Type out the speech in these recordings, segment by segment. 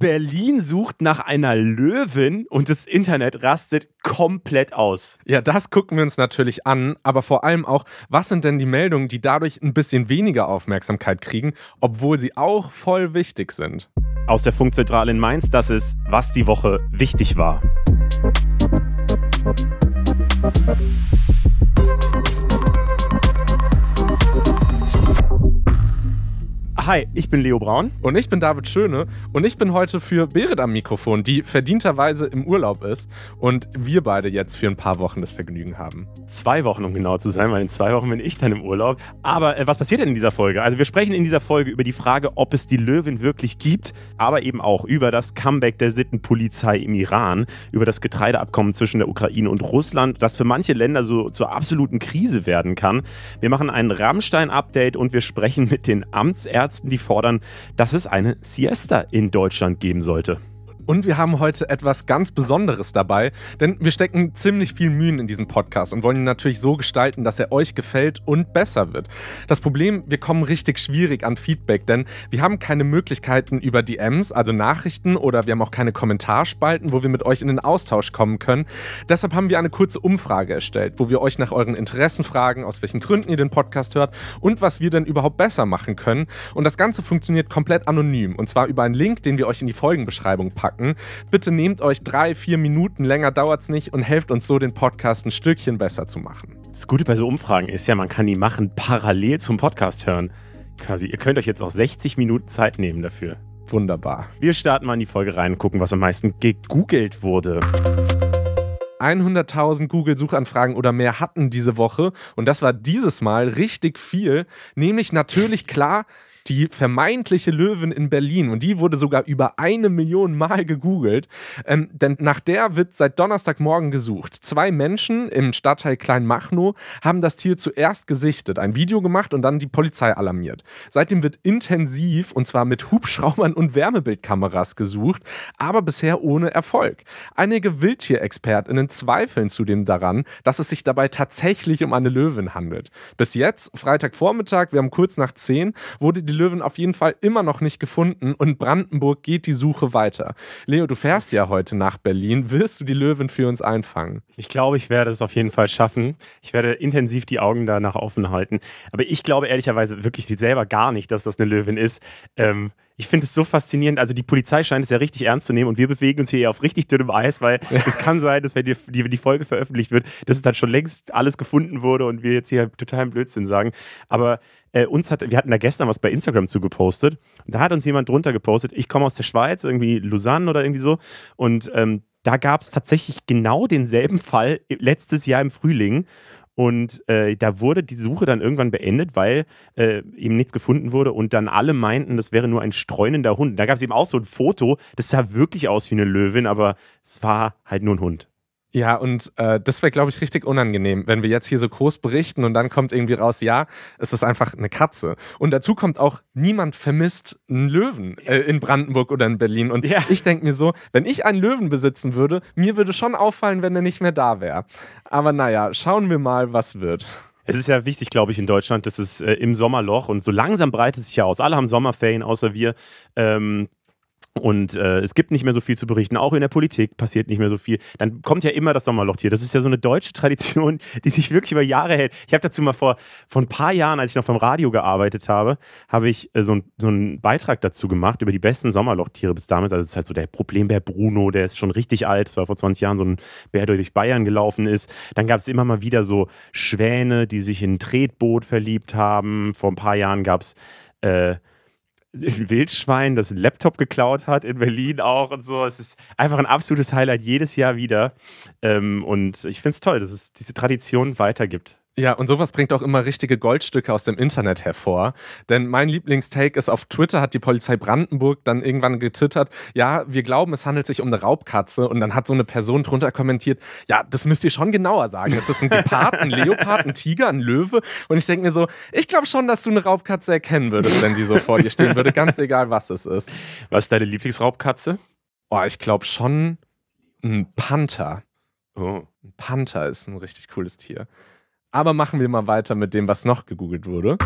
Berlin sucht nach einer Löwin und das Internet rastet komplett aus. Ja, das gucken wir uns natürlich an, aber vor allem auch, was sind denn die Meldungen, die dadurch ein bisschen weniger Aufmerksamkeit kriegen, obwohl sie auch voll wichtig sind. Aus der Funkzentrale in Mainz, das ist, was die Woche wichtig war. Hi, ich bin Leo Braun. Und ich bin David Schöne und ich bin heute für Berit am Mikrofon, die verdienterweise im Urlaub ist und wir beide jetzt für ein paar Wochen das Vergnügen haben. Zwei Wochen, um genau zu sein, weil in zwei Wochen bin ich dann im Urlaub. Aber äh, was passiert denn in dieser Folge? Also wir sprechen in dieser Folge über die Frage, ob es die Löwin wirklich gibt, aber eben auch über das Comeback der Sittenpolizei im Iran, über das Getreideabkommen zwischen der Ukraine und Russland, das für manche Länder so zur absoluten Krise werden kann. Wir machen ein Rammstein-Update und wir sprechen mit den Amtsärzten Ärzten, die fordern, dass es eine Siesta in Deutschland geben sollte. Und wir haben heute etwas ganz Besonderes dabei, denn wir stecken ziemlich viel Mühen in diesen Podcast und wollen ihn natürlich so gestalten, dass er euch gefällt und besser wird. Das Problem, wir kommen richtig schwierig an Feedback, denn wir haben keine Möglichkeiten über DMs, also Nachrichten, oder wir haben auch keine Kommentarspalten, wo wir mit euch in den Austausch kommen können. Deshalb haben wir eine kurze Umfrage erstellt, wo wir euch nach euren Interessen fragen, aus welchen Gründen ihr den Podcast hört und was wir denn überhaupt besser machen können. Und das Ganze funktioniert komplett anonym und zwar über einen Link, den wir euch in die Folgenbeschreibung packen packen. Bitte nehmt euch drei, vier Minuten, länger dauert es nicht und helft uns so, den Podcast ein Stückchen besser zu machen. Das Gute bei so Umfragen ist ja, man kann die machen parallel zum Podcast hören. Quasi, ihr könnt euch jetzt auch 60 Minuten Zeit nehmen dafür. Wunderbar. Wir starten mal in die Folge rein und gucken, was am meisten gegoogelt wurde. 100.000 Google-Suchanfragen oder mehr hatten diese Woche. Und das war dieses Mal richtig viel. Nämlich natürlich klar die vermeintliche Löwin in Berlin. Und die wurde sogar über eine Million Mal gegoogelt. Ähm, denn nach der wird seit Donnerstagmorgen gesucht. Zwei Menschen im Stadtteil Kleinmachnow haben das Tier zuerst gesichtet, ein Video gemacht und dann die Polizei alarmiert. Seitdem wird intensiv und zwar mit Hubschraubern und Wärmebildkameras gesucht, aber bisher ohne Erfolg. Einige Wildtierexpertinnen zweifeln zudem daran, dass es sich dabei tatsächlich um eine Löwin handelt. Bis jetzt, Freitagvormittag, wir haben kurz nach 10, wurde die Löwen auf jeden Fall immer noch nicht gefunden und Brandenburg geht die Suche weiter. Leo, du fährst ja heute nach Berlin. Wirst du die Löwen für uns einfangen? Ich glaube, ich werde es auf jeden Fall schaffen. Ich werde intensiv die Augen danach offen halten. Aber ich glaube ehrlicherweise wirklich selber gar nicht, dass das eine Löwin ist. Ähm, ich finde es so faszinierend. Also die Polizei scheint es ja richtig ernst zu nehmen und wir bewegen uns hier auf richtig dünnem Eis, weil es kann sein, dass wenn die, die, die, Folge veröffentlicht wird, dass es dann schon längst alles gefunden wurde und wir jetzt hier totalen Blödsinn sagen. Aber äh, uns hat, wir hatten da gestern was bei Instagram zugepostet und da hat uns jemand drunter gepostet, ich komme aus der Schweiz, irgendwie Lausanne oder irgendwie so und ähm, da gab es tatsächlich genau denselben Fall letztes Jahr im Frühling. Und äh, da wurde die Suche dann irgendwann beendet, weil äh, eben nichts gefunden wurde und dann alle meinten, das wäre nur ein streunender Hund. Da gab es eben auch so ein Foto, das sah wirklich aus wie eine Löwin, aber es war halt nur ein Hund. Ja, und äh, das wäre, glaube ich, richtig unangenehm, wenn wir jetzt hier so groß berichten und dann kommt irgendwie raus, ja, es ist einfach eine Katze. Und dazu kommt auch, niemand vermisst einen Löwen äh, in Brandenburg oder in Berlin. Und ja. ich denke mir so, wenn ich einen Löwen besitzen würde, mir würde schon auffallen, wenn er nicht mehr da wäre. Aber naja, schauen wir mal, was wird. Es ist ja wichtig, glaube ich, in Deutschland, dass es äh, im Sommerloch und so langsam breitet es sich ja aus. Alle haben Sommerferien, außer wir. Ähm, und äh, es gibt nicht mehr so viel zu berichten. Auch in der Politik passiert nicht mehr so viel. Dann kommt ja immer das Sommerloch hier. Das ist ja so eine deutsche Tradition, die sich wirklich über Jahre hält. Ich habe dazu mal vor, vor ein paar Jahren, als ich noch beim Radio gearbeitet habe, habe ich äh, so, ein, so einen Beitrag dazu gemacht über die besten Sommerlochtiere bis damals. Also es ist halt so der Problembär Bruno, der ist schon richtig alt. Das war vor 20 Jahren so ein Bär, der durch Bayern gelaufen ist. Dann gab es immer mal wieder so Schwäne, die sich in ein Tretboot verliebt haben. Vor ein paar Jahren gab es äh, ein Wildschwein, das Laptop geklaut hat, in Berlin auch und so. Es ist einfach ein absolutes Highlight jedes Jahr wieder. Ähm, und ich finde es toll, dass es diese Tradition weitergibt. Ja, und sowas bringt auch immer richtige Goldstücke aus dem Internet hervor. Denn mein Lieblingstake ist, auf Twitter hat die Polizei Brandenburg dann irgendwann getwittert, ja, wir glauben, es handelt sich um eine Raubkatze. Und dann hat so eine Person drunter kommentiert, ja, das müsst ihr schon genauer sagen. Ist das ein Gepard, ein Leopard, ein Tiger, ein Löwe? Und ich denke mir so, ich glaube schon, dass du eine Raubkatze erkennen würdest, wenn die so vor dir stehen würde, ganz egal, was es ist. Was ist deine Lieblingsraubkatze? Oh, ich glaube schon ein Panther. Oh. Ein Panther ist ein richtig cooles Tier. Aber machen wir mal weiter mit dem, was noch gegoogelt wurde.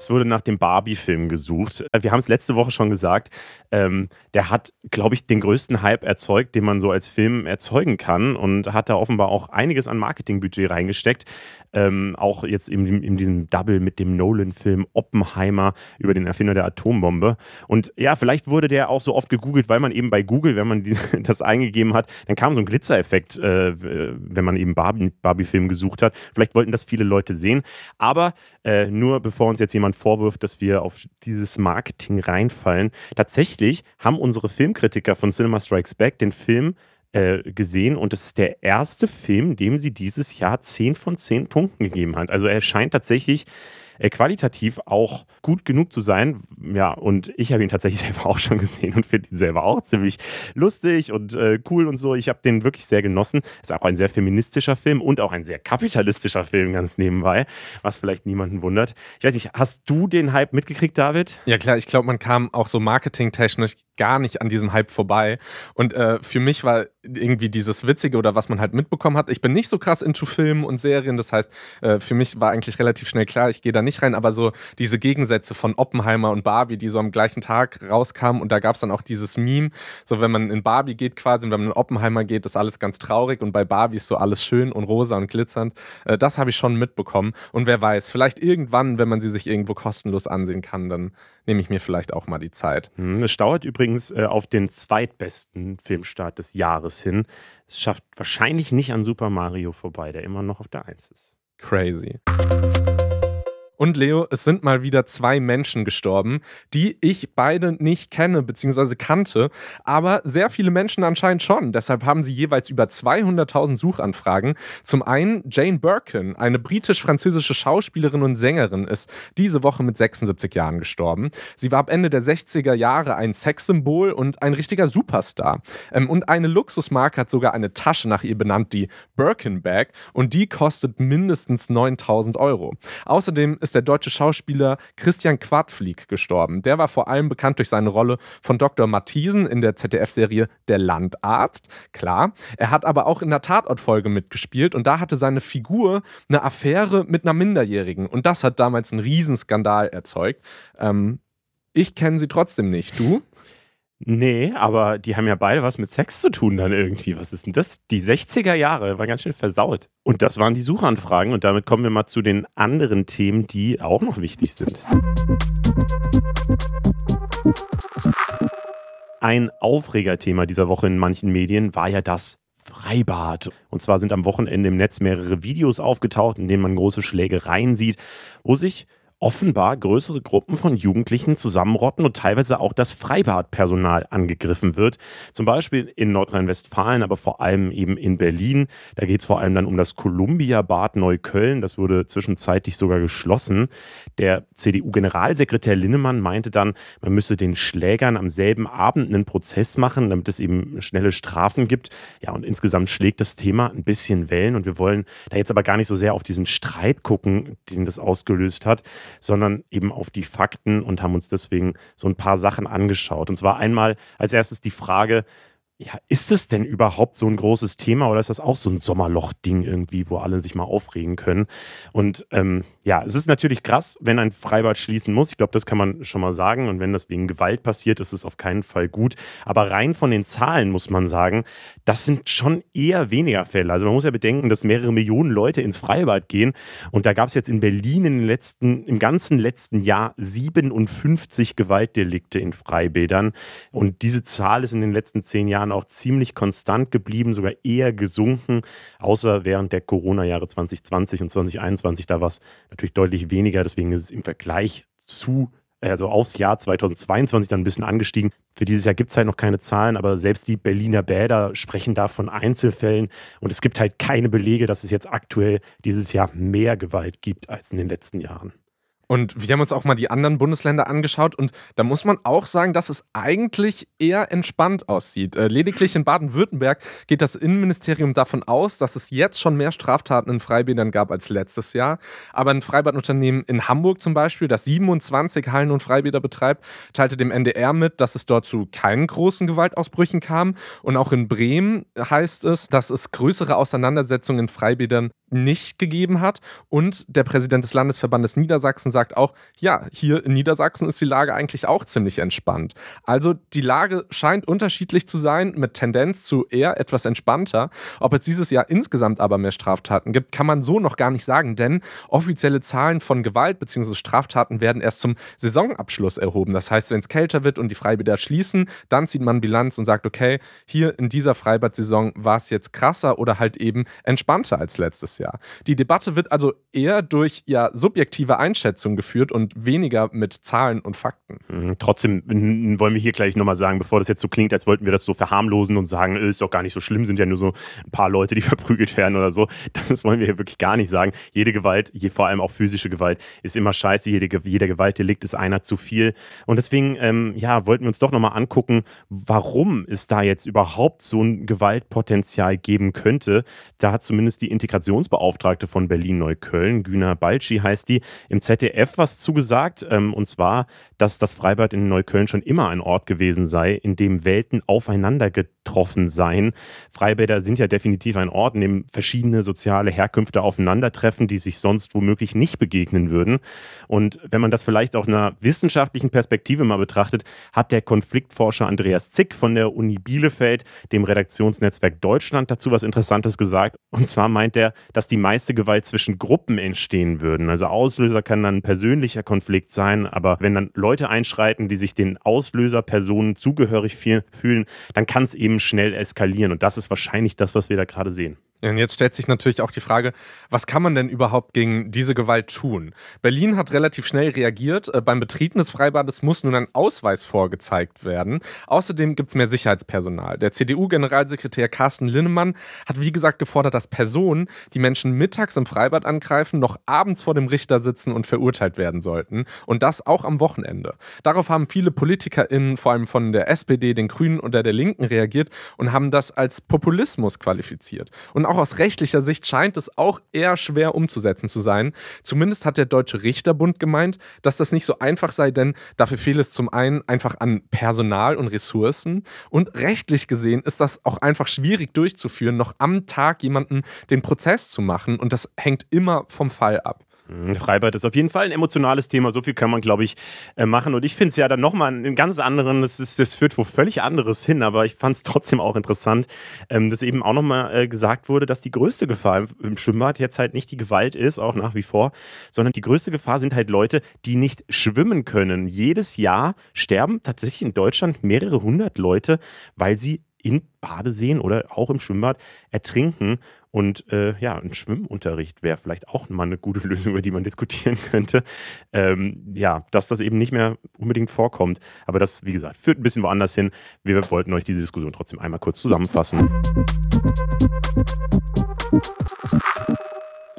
Es wurde nach dem Barbie-Film gesucht. Wir haben es letzte Woche schon gesagt. Ähm, der hat, glaube ich, den größten Hype erzeugt, den man so als Film erzeugen kann und hat da offenbar auch einiges an Marketingbudget reingesteckt. Ähm, auch jetzt in, in, diesem Double mit dem Nolan-Film Oppenheimer über den Erfinder der Atombombe. Und ja, vielleicht wurde der auch so oft gegoogelt, weil man eben bei Google, wenn man die, das eingegeben hat, dann kam so ein Glitzereffekt, äh, wenn man eben Barbie-Film Barbie gesucht hat. Vielleicht wollten das viele Leute sehen. Aber äh, nur bevor uns jetzt jemand vorwirft, dass wir auf dieses Marketing reinfallen, tatsächlich haben unsere Filmkritiker von Cinema Strikes Back den Film äh, gesehen und es ist der erste Film, dem sie dieses Jahr 10 von 10 Punkten gegeben hat. Also er scheint tatsächlich qualitativ auch gut genug zu sein. Ja, und ich habe ihn tatsächlich selber auch schon gesehen und finde ihn selber auch ziemlich lustig und äh, cool und so. Ich habe den wirklich sehr genossen. Ist auch ein sehr feministischer Film und auch ein sehr kapitalistischer Film ganz nebenbei, was vielleicht niemanden wundert. Ich weiß nicht, hast du den Hype mitgekriegt, David? Ja klar, ich glaube, man kam auch so marketingtechnisch gar nicht an diesem Hype vorbei. Und äh, für mich war irgendwie dieses Witzige oder was man halt mitbekommen hat. Ich bin nicht so krass into Filmen und Serien, das heißt, äh, für mich war eigentlich relativ schnell klar, ich gehe da nicht rein, aber so diese Gegensätze von Oppenheimer und Barbie, die so am gleichen Tag rauskamen und da gab es dann auch dieses Meme, so wenn man in Barbie geht quasi und wenn man in Oppenheimer geht, ist alles ganz traurig und bei Barbie ist so alles schön und rosa und glitzernd. Äh, das habe ich schon mitbekommen und wer weiß, vielleicht irgendwann, wenn man sie sich irgendwo kostenlos ansehen kann, dann nehme ich mir vielleicht auch mal die Zeit. Hm, es dauert übrigens äh, auf den zweitbesten Filmstart des Jahres hin. Es schafft wahrscheinlich nicht an Super Mario vorbei, der immer noch auf der Eins ist. Crazy. Und Leo, es sind mal wieder zwei Menschen gestorben, die ich beide nicht kenne bzw. kannte, aber sehr viele Menschen anscheinend schon. Deshalb haben sie jeweils über 200.000 Suchanfragen. Zum einen Jane Birkin, eine britisch-französische Schauspielerin und Sängerin, ist diese Woche mit 76 Jahren gestorben. Sie war ab Ende der 60er Jahre ein Sexsymbol und ein richtiger Superstar. Ähm, und eine Luxusmarke hat sogar eine Tasche nach ihr benannt, die Birkin Bag, und die kostet mindestens 9000 Euro. Außerdem ist ist der deutsche Schauspieler Christian Quadflieg gestorben. Der war vor allem bekannt durch seine Rolle von Dr. Matthiesen in der ZDF-Serie Der Landarzt. Klar. Er hat aber auch in der Tatortfolge mitgespielt und da hatte seine Figur eine Affäre mit einer Minderjährigen. Und das hat damals einen Riesenskandal erzeugt. Ähm, ich kenne sie trotzdem nicht. Du? Nee, aber die haben ja beide was mit Sex zu tun dann irgendwie. Was ist denn das? Die 60er Jahre war ganz schön versaut. Und das waren die Suchanfragen. Und damit kommen wir mal zu den anderen Themen, die auch noch wichtig sind. Ein Aufregerthema dieser Woche in manchen Medien war ja das Freibad. Und zwar sind am Wochenende im Netz mehrere Videos aufgetaucht, in denen man große Schlägereien sieht, wo sich offenbar größere Gruppen von Jugendlichen zusammenrotten und teilweise auch das Freibadpersonal angegriffen wird. Zum Beispiel in Nordrhein-Westfalen, aber vor allem eben in Berlin. Da geht es vor allem dann um das Columbia-Bad Neukölln. Das wurde zwischenzeitlich sogar geschlossen. Der CDU-Generalsekretär Linnemann meinte dann, man müsse den Schlägern am selben Abend einen Prozess machen, damit es eben schnelle Strafen gibt. Ja, und insgesamt schlägt das Thema ein bisschen Wellen und wir wollen da jetzt aber gar nicht so sehr auf diesen Streit gucken, den das ausgelöst hat, sondern eben auf die Fakten und haben uns deswegen so ein paar Sachen angeschaut. Und zwar einmal als erstes die Frage, ja, ist es denn überhaupt so ein großes Thema oder ist das auch so ein Sommerloch-Ding irgendwie, wo alle sich mal aufregen können? Und ähm, ja, es ist natürlich krass, wenn ein Freibad schließen muss. Ich glaube, das kann man schon mal sagen. Und wenn das wegen Gewalt passiert, ist es auf keinen Fall gut. Aber rein von den Zahlen muss man sagen, das sind schon eher weniger Fälle. Also man muss ja bedenken, dass mehrere Millionen Leute ins Freibad gehen. Und da gab es jetzt in Berlin in letzten, im ganzen letzten Jahr 57 Gewaltdelikte in Freibädern. Und diese Zahl ist in den letzten zehn Jahren Jahren auch ziemlich konstant geblieben, sogar eher gesunken, außer während der Corona-Jahre 2020 und 2021. Da war es natürlich deutlich weniger. Deswegen ist es im Vergleich zu also aufs Jahr 2022 dann ein bisschen angestiegen. Für dieses Jahr gibt es halt noch keine Zahlen, aber selbst die Berliner Bäder sprechen da von Einzelfällen und es gibt halt keine Belege, dass es jetzt aktuell dieses Jahr mehr Gewalt gibt als in den letzten Jahren. Und wir haben uns auch mal die anderen Bundesländer angeschaut und da muss man auch sagen, dass es eigentlich eher entspannt aussieht. Äh, lediglich in Baden-Württemberg geht das Innenministerium davon aus, dass es jetzt schon mehr Straftaten in Freibädern gab als letztes Jahr. Aber ein Freibadunternehmen in Hamburg zum Beispiel, das 27 Hallen und Freibäder betreibt, teilte dem NDR mit, dass es dort zu keinen großen Gewaltausbrüchen kam. Und auch in Bremen heißt es, dass es größere Auseinandersetzungen in Freibädern nicht gegeben hat. Und der Präsident des Landesverbandes Niedersachsen sagt auch, ja, hier in Niedersachsen ist die Lage eigentlich auch ziemlich entspannt. Also die Lage scheint unterschiedlich zu sein, mit Tendenz zu eher etwas entspannter. Ob es dieses Jahr insgesamt aber mehr Straftaten gibt, kann man so noch gar nicht sagen, denn offizielle Zahlen von Gewalt bzw. Straftaten werden erst zum Saisonabschluss erhoben. Das heißt, wenn es kälter wird und die Freibäder schließen, dann zieht man Bilanz und sagt, okay, hier in dieser Freibad-Saison war es jetzt krasser oder halt eben entspannter als letztes Jahr. Die Debatte wird also eher durch ja subjektive Einschätzungen geführt und weniger mit Zahlen und Fakten. Mhm, trotzdem wollen wir hier gleich nochmal sagen, bevor das jetzt so klingt, als wollten wir das so verharmlosen und sagen, äh, ist doch gar nicht so schlimm, sind ja nur so ein paar Leute, die verprügelt werden oder so. Das wollen wir hier wirklich gar nicht sagen. Jede Gewalt, vor allem auch physische Gewalt, ist immer scheiße. Jede, jeder Gewaltdelikt ist einer zu viel. Und deswegen, ähm, ja, wollten wir uns doch nochmal angucken, warum es da jetzt überhaupt so ein Gewaltpotenzial geben könnte. Da hat zumindest die Integrationsbeauftragte von Berlin-Neukölln, Güner Balci heißt die, im ZDF was zugesagt. Ähm, und zwar, dass das Freibad in Neukölln schon immer ein Ort gewesen sei, in dem Welten aufeinander getroffen seien. Freibäder sind ja definitiv ein Ort, in dem verschiedene soziale Herkünfte aufeinandertreffen, die sich sonst womöglich nicht begegnen würden. Und wenn man das vielleicht aus einer wissenschaftlichen Perspektive mal betrachtet, hat der Konfliktforscher Andreas Zick von der Uni Bielefeld, dem Redaktionsnetzwerk Deutschland, dazu was Interessantes gesagt. Und zwar meint er, dass die meiste Gewalt zwischen Gruppen entstehen würden. Also Auslöser kann dann ein persönlicher Konflikt sein, aber wenn dann Leute einschreiten, die sich den Auslöserpersonen zugehörig fühlen, dann kann es eben schnell eskalieren. Und das ist wahrscheinlich das, was wir da gerade sehen. Und jetzt stellt sich natürlich auch die Frage, was kann man denn überhaupt gegen diese Gewalt tun? Berlin hat relativ schnell reagiert. Äh, beim Betreten des Freibades muss nun ein Ausweis vorgezeigt werden. Außerdem gibt es mehr Sicherheitspersonal. Der CDU-Generalsekretär Carsten Linnemann hat wie gesagt gefordert, dass Personen, die Menschen mittags im Freibad angreifen, noch abends vor dem Richter sitzen und verurteilt werden sollten. Und das auch am Wochenende. Darauf haben viele PolitikerInnen, vor allem von der SPD, den Grünen oder der Linken reagiert und haben das als Populismus qualifiziert. Und auch aus rechtlicher Sicht scheint es auch eher schwer umzusetzen zu sein. Zumindest hat der Deutsche Richterbund gemeint, dass das nicht so einfach sei, denn dafür fehlt es zum einen einfach an Personal und Ressourcen und rechtlich gesehen ist das auch einfach schwierig durchzuführen, noch am Tag jemanden den Prozess zu machen und das hängt immer vom Fall ab. Mhm, Freibad ist auf jeden Fall ein emotionales Thema. So viel kann man, glaube ich, äh, machen. Und ich finde es ja dann nochmal einen ganz anderen, das, ist, das führt wo völlig anderes hin, aber ich fand es trotzdem auch interessant, ähm, dass eben auch nochmal äh, gesagt wurde, dass die größte Gefahr im Schwimmbad jetzt halt nicht die Gewalt ist, auch nach wie vor, sondern die größte Gefahr sind halt Leute, die nicht schwimmen können. Jedes Jahr sterben tatsächlich in Deutschland mehrere hundert Leute, weil sie in Badeseen oder auch im Schwimmbad ertrinken. Und äh, ja, ein Schwimmunterricht wäre vielleicht auch mal eine gute Lösung, über die man diskutieren könnte. Ähm, ja, dass das eben nicht mehr unbedingt vorkommt. Aber das, wie gesagt, führt ein bisschen woanders hin. Wir wollten euch diese Diskussion trotzdem einmal kurz zusammenfassen.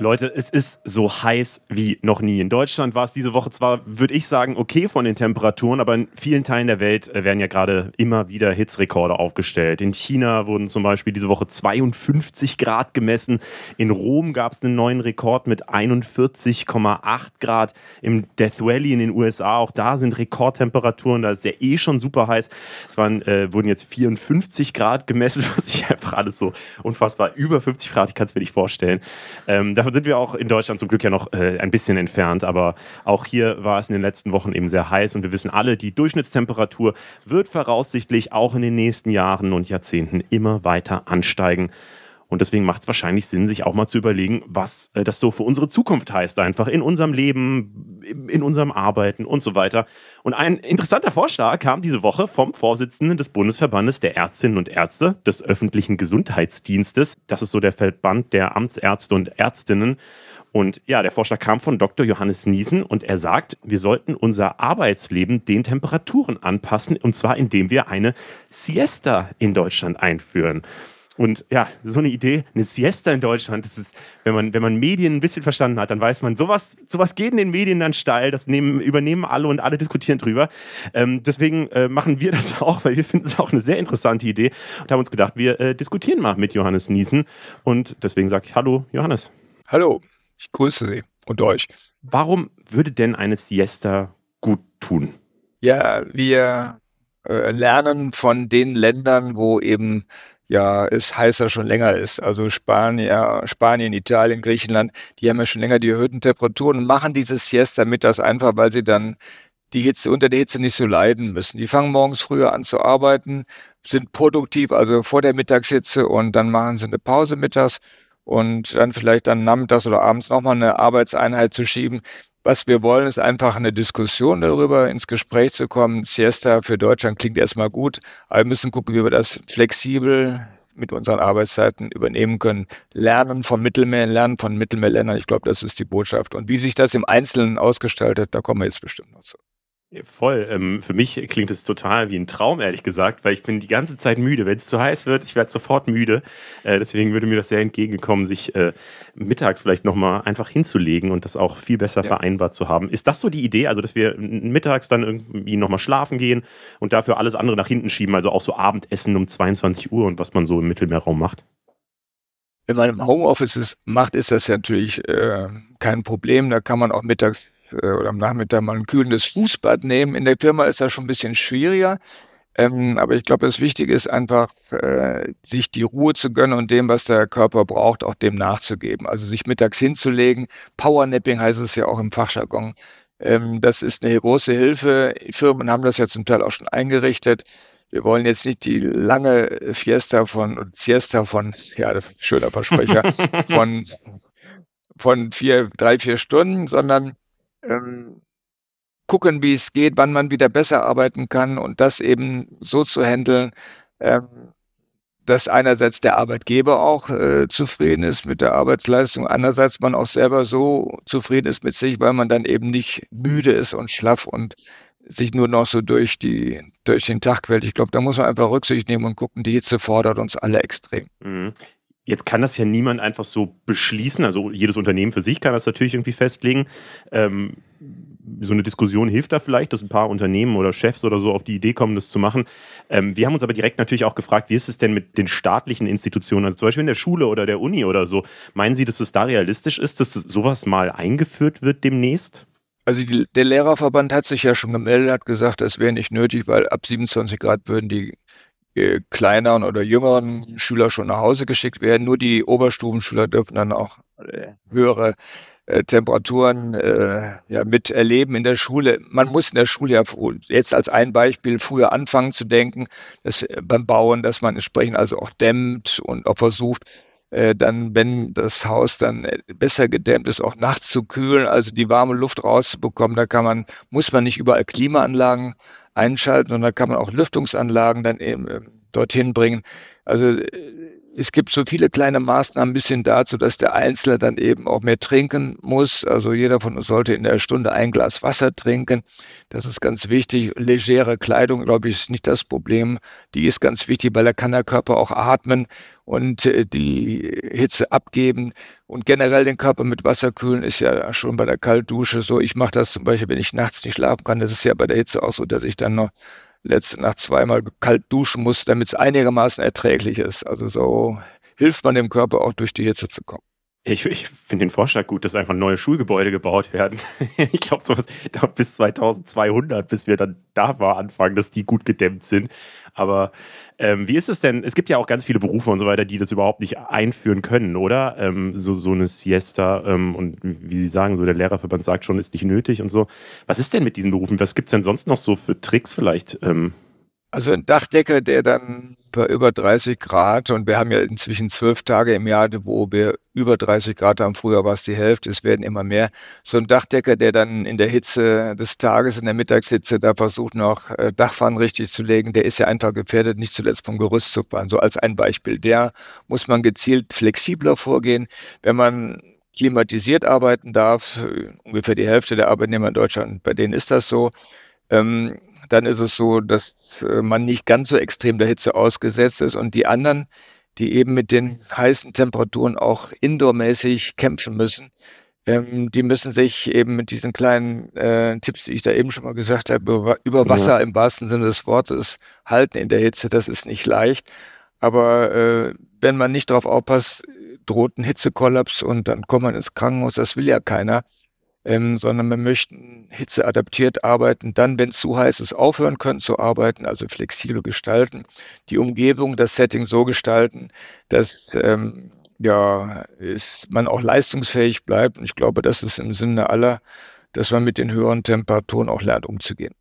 Leute, es ist so heiß wie noch nie. In Deutschland war es diese Woche zwar, würde ich sagen, okay von den Temperaturen, aber in vielen Teilen der Welt äh, werden ja gerade immer wieder Hitzrekorde aufgestellt. In China wurden zum Beispiel diese Woche 52 Grad gemessen. In Rom gab es einen neuen Rekord mit 41,8 Grad. Im Death Valley in den USA, auch da sind Rekordtemperaturen. Da ist ja eh schon super heiß. Es waren, äh, wurden jetzt 54 Grad gemessen, was ich einfach alles so unfassbar über 50 Grad, ich kann es mir nicht vorstellen. Ähm, davon sind wir auch in Deutschland zum Glück ja noch äh, ein bisschen entfernt, aber auch hier war es in den letzten Wochen eben sehr heiß und wir wissen alle, die Durchschnittstemperatur wird voraussichtlich auch in den nächsten Jahren und Jahrzehnten immer weiter ansteigen. Und deswegen macht es wahrscheinlich Sinn, sich auch mal zu überlegen, was äh, das so für unsere Zukunft heißt, einfach in unserem Leben, in unserem Arbeiten und so weiter. Und ein interessanter Vorschlag kam diese Woche vom Vorsitzenden des Bundesverbandes der Ärztinnen und Ärzte des öffentlichen Gesundheitsdienstes. Das ist so der Verband der Amtsärzte und Ärztinnen. Und ja, der Vorschlag kam von Dr. Johannes Niesen und er sagt, wir sollten unser Arbeitsleben den Temperaturen anpassen und zwar indem wir eine Siesta in Deutschland einführen. Und ja, so eine Idee, eine Siesta in Deutschland, das ist, wenn man, wenn man Medien ein bisschen verstanden hat, dann weiß man, sowas, sowas geht in den Medien dann steil, das nehmen, übernehmen alle und alle diskutieren drüber. Ähm, deswegen äh, machen wir das auch, weil wir finden es auch eine sehr interessante Idee und haben uns gedacht, wir äh, diskutieren mal mit Johannes Niesen. Und deswegen sage ich Hallo, Johannes. Hallo, ich grüße Sie und euch. Warum würde denn eine Siesta gut tun? Ja, wir äh, lernen von den Ländern, wo eben ja es heißer schon länger ist. Also Spanier, Spanien, Italien, Griechenland, die haben ja schon länger die erhöhten Temperaturen und machen dieses Siesta mittags einfach, weil sie dann die Hitze unter der Hitze nicht so leiden müssen. Die fangen morgens früher an zu arbeiten, sind produktiv, also vor der Mittagshitze und dann machen sie eine Pause mittags und dann vielleicht dann nachmittags oder abends nochmal eine Arbeitseinheit zu schieben. Was wir wollen, ist einfach eine Diskussion darüber, ins Gespräch zu kommen. Siesta für Deutschland klingt erstmal gut, aber wir müssen gucken, wie wir das flexibel mit unseren Arbeitszeiten übernehmen können. Lernen von Mittelmeer, lernen von Mittelmeerländern. Ich glaube, das ist die Botschaft. Und wie sich das im Einzelnen ausgestaltet, da kommen wir jetzt bestimmt noch zu. Voll. Ähm, für mich klingt es total wie ein Traum, ehrlich gesagt, weil ich bin die ganze Zeit müde. Wenn es zu heiß wird, ich werde sofort müde. Äh, deswegen würde mir das sehr entgegenkommen, sich äh, mittags vielleicht nochmal einfach hinzulegen und das auch viel besser ja. vereinbart zu haben. Ist das so die Idee? Also, dass wir mittags dann irgendwie nochmal schlafen gehen und dafür alles andere nach hinten schieben, also auch so Abendessen um 22 Uhr und was man so im Mittelmeerraum macht? Wenn man im Homeoffice ist, macht, ist das ja natürlich äh, kein Problem. Da kann man auch mittags oder am Nachmittag mal ein kühlendes Fußbad nehmen. In der Firma ist das schon ein bisschen schwieriger. Ähm, aber ich glaube, das Wichtige ist einfach, äh, sich die Ruhe zu gönnen und dem, was der Körper braucht, auch dem nachzugeben. Also sich mittags hinzulegen. Powernapping heißt es ja auch im Fachjargon. Ähm, das ist eine große Hilfe. Firmen haben das ja zum Teil auch schon eingerichtet. Wir wollen jetzt nicht die lange Fiesta von Siesta von, ja, schöner Versprecher, von, von vier, drei, vier Stunden, sondern ähm, gucken, wie es geht, wann man wieder besser arbeiten kann und das eben so zu handeln, ähm, dass einerseits der Arbeitgeber auch äh, zufrieden ist mit der Arbeitsleistung, andererseits man auch selber so zufrieden ist mit sich, weil man dann eben nicht müde ist und schlaff und sich nur noch so durch, die, durch den Tag quält. Ich glaube, da muss man einfach Rücksicht nehmen und gucken, die Hitze fordert uns alle extrem. Mhm. Jetzt kann das ja niemand einfach so beschließen. Also jedes Unternehmen für sich kann das natürlich irgendwie festlegen. Ähm, so eine Diskussion hilft da vielleicht, dass ein paar Unternehmen oder Chefs oder so auf die Idee kommen, das zu machen. Ähm, wir haben uns aber direkt natürlich auch gefragt, wie ist es denn mit den staatlichen Institutionen, also zum Beispiel in der Schule oder der Uni oder so. Meinen Sie, dass es da realistisch ist, dass sowas mal eingeführt wird demnächst? Also die, der Lehrerverband hat sich ja schon gemeldet, hat gesagt, das wäre nicht nötig, weil ab 27 Grad würden die äh, kleineren oder jüngeren Schüler schon nach Hause geschickt werden. Nur die Oberstufenschüler dürfen dann auch äh, höhere äh, Temperaturen äh, ja, miterleben in der Schule. Man muss in der Schule ja jetzt als ein Beispiel früher anfangen zu denken, dass äh, beim Bauen, dass man entsprechend also auch dämmt und auch versucht, dann, wenn das Haus dann besser gedämmt ist, auch nachts zu kühlen, also die warme Luft rauszubekommen. Da kann man, muss man nicht überall Klimaanlagen einschalten und da kann man auch Lüftungsanlagen dann eben äh, dorthin bringen. Also äh, es gibt so viele kleine Maßnahmen bis hin dazu, dass der Einzelne dann eben auch mehr trinken muss. Also jeder von uns sollte in der Stunde ein Glas Wasser trinken. Das ist ganz wichtig. Legere Kleidung, glaube ich, ist nicht das Problem. Die ist ganz wichtig, weil da kann der Körper auch atmen und äh, die Hitze abgeben. Und generell den Körper mit Wasser kühlen ist ja schon bei der Kaltdusche so. Ich mache das zum Beispiel, wenn ich nachts nicht schlafen kann. Das ist ja bei der Hitze auch so, dass ich dann noch letzte Nacht zweimal kalt duschen muss, damit es einigermaßen erträglich ist. Also so hilft man dem Körper auch durch die Hitze zu kommen. Ich, ich finde den Vorschlag gut, dass einfach neue Schulgebäude gebaut werden. ich glaube, sowas dauert bis 2200, bis wir dann da mal anfangen, dass die gut gedämmt sind. Aber ähm, wie ist es denn? Es gibt ja auch ganz viele Berufe und so weiter, die das überhaupt nicht einführen können, oder? Ähm, so, so eine Siesta ähm, und wie Sie sagen, so der Lehrerverband sagt schon, ist nicht nötig und so. Was ist denn mit diesen Berufen? Was gibt es denn sonst noch so für Tricks vielleicht? Also ein Dachdecker, der dann bei über 30 Grad und wir haben ja inzwischen zwölf Tage im Jahr, wo wir über 30 Grad haben. Früher war es die Hälfte, es werden immer mehr. So ein Dachdecker, der dann in der Hitze des Tages, in der Mittagshitze, da versucht noch äh, Dachpfannen richtig zu legen, der ist ja einfach gefährdet, nicht zuletzt vom Gerüst zu fahren. So als ein Beispiel. Der muss man gezielt flexibler vorgehen. Wenn man klimatisiert arbeiten darf, äh, ungefähr die Hälfte der Arbeitnehmer in Deutschland, bei denen ist das so, ähm, dann ist es so, dass äh, man nicht ganz so extrem der Hitze ausgesetzt ist und die anderen, die eben mit den heißen Temperaturen auch indoormäßig kämpfen müssen, ähm, die müssen sich eben mit diesen kleinen äh, Tipps, die ich da eben schon mal gesagt habe, über, Wasser ja. im wahrsten Sinne des Wortes halten in der Hitze. Das ist nicht leicht. Aber äh, wenn man nicht darauf aufpasst, droht ein Hitzekollaps und dann kommt man ins Krankenhaus. Das will ja keiner. Ähm, sondern wir möchten hitzeadaptiert arbeiten, dann, wenn es zu heiß ist, aufhören können zu arbeiten, also flexibel gestalten, die Umgebung, das Setting so gestalten, dass ähm, ja, ist, man auch leistungsfähig bleibt. Und ich glaube, das ist im Sinne aller, dass man mit den höheren Temperaturen auch lernt, umzugehen.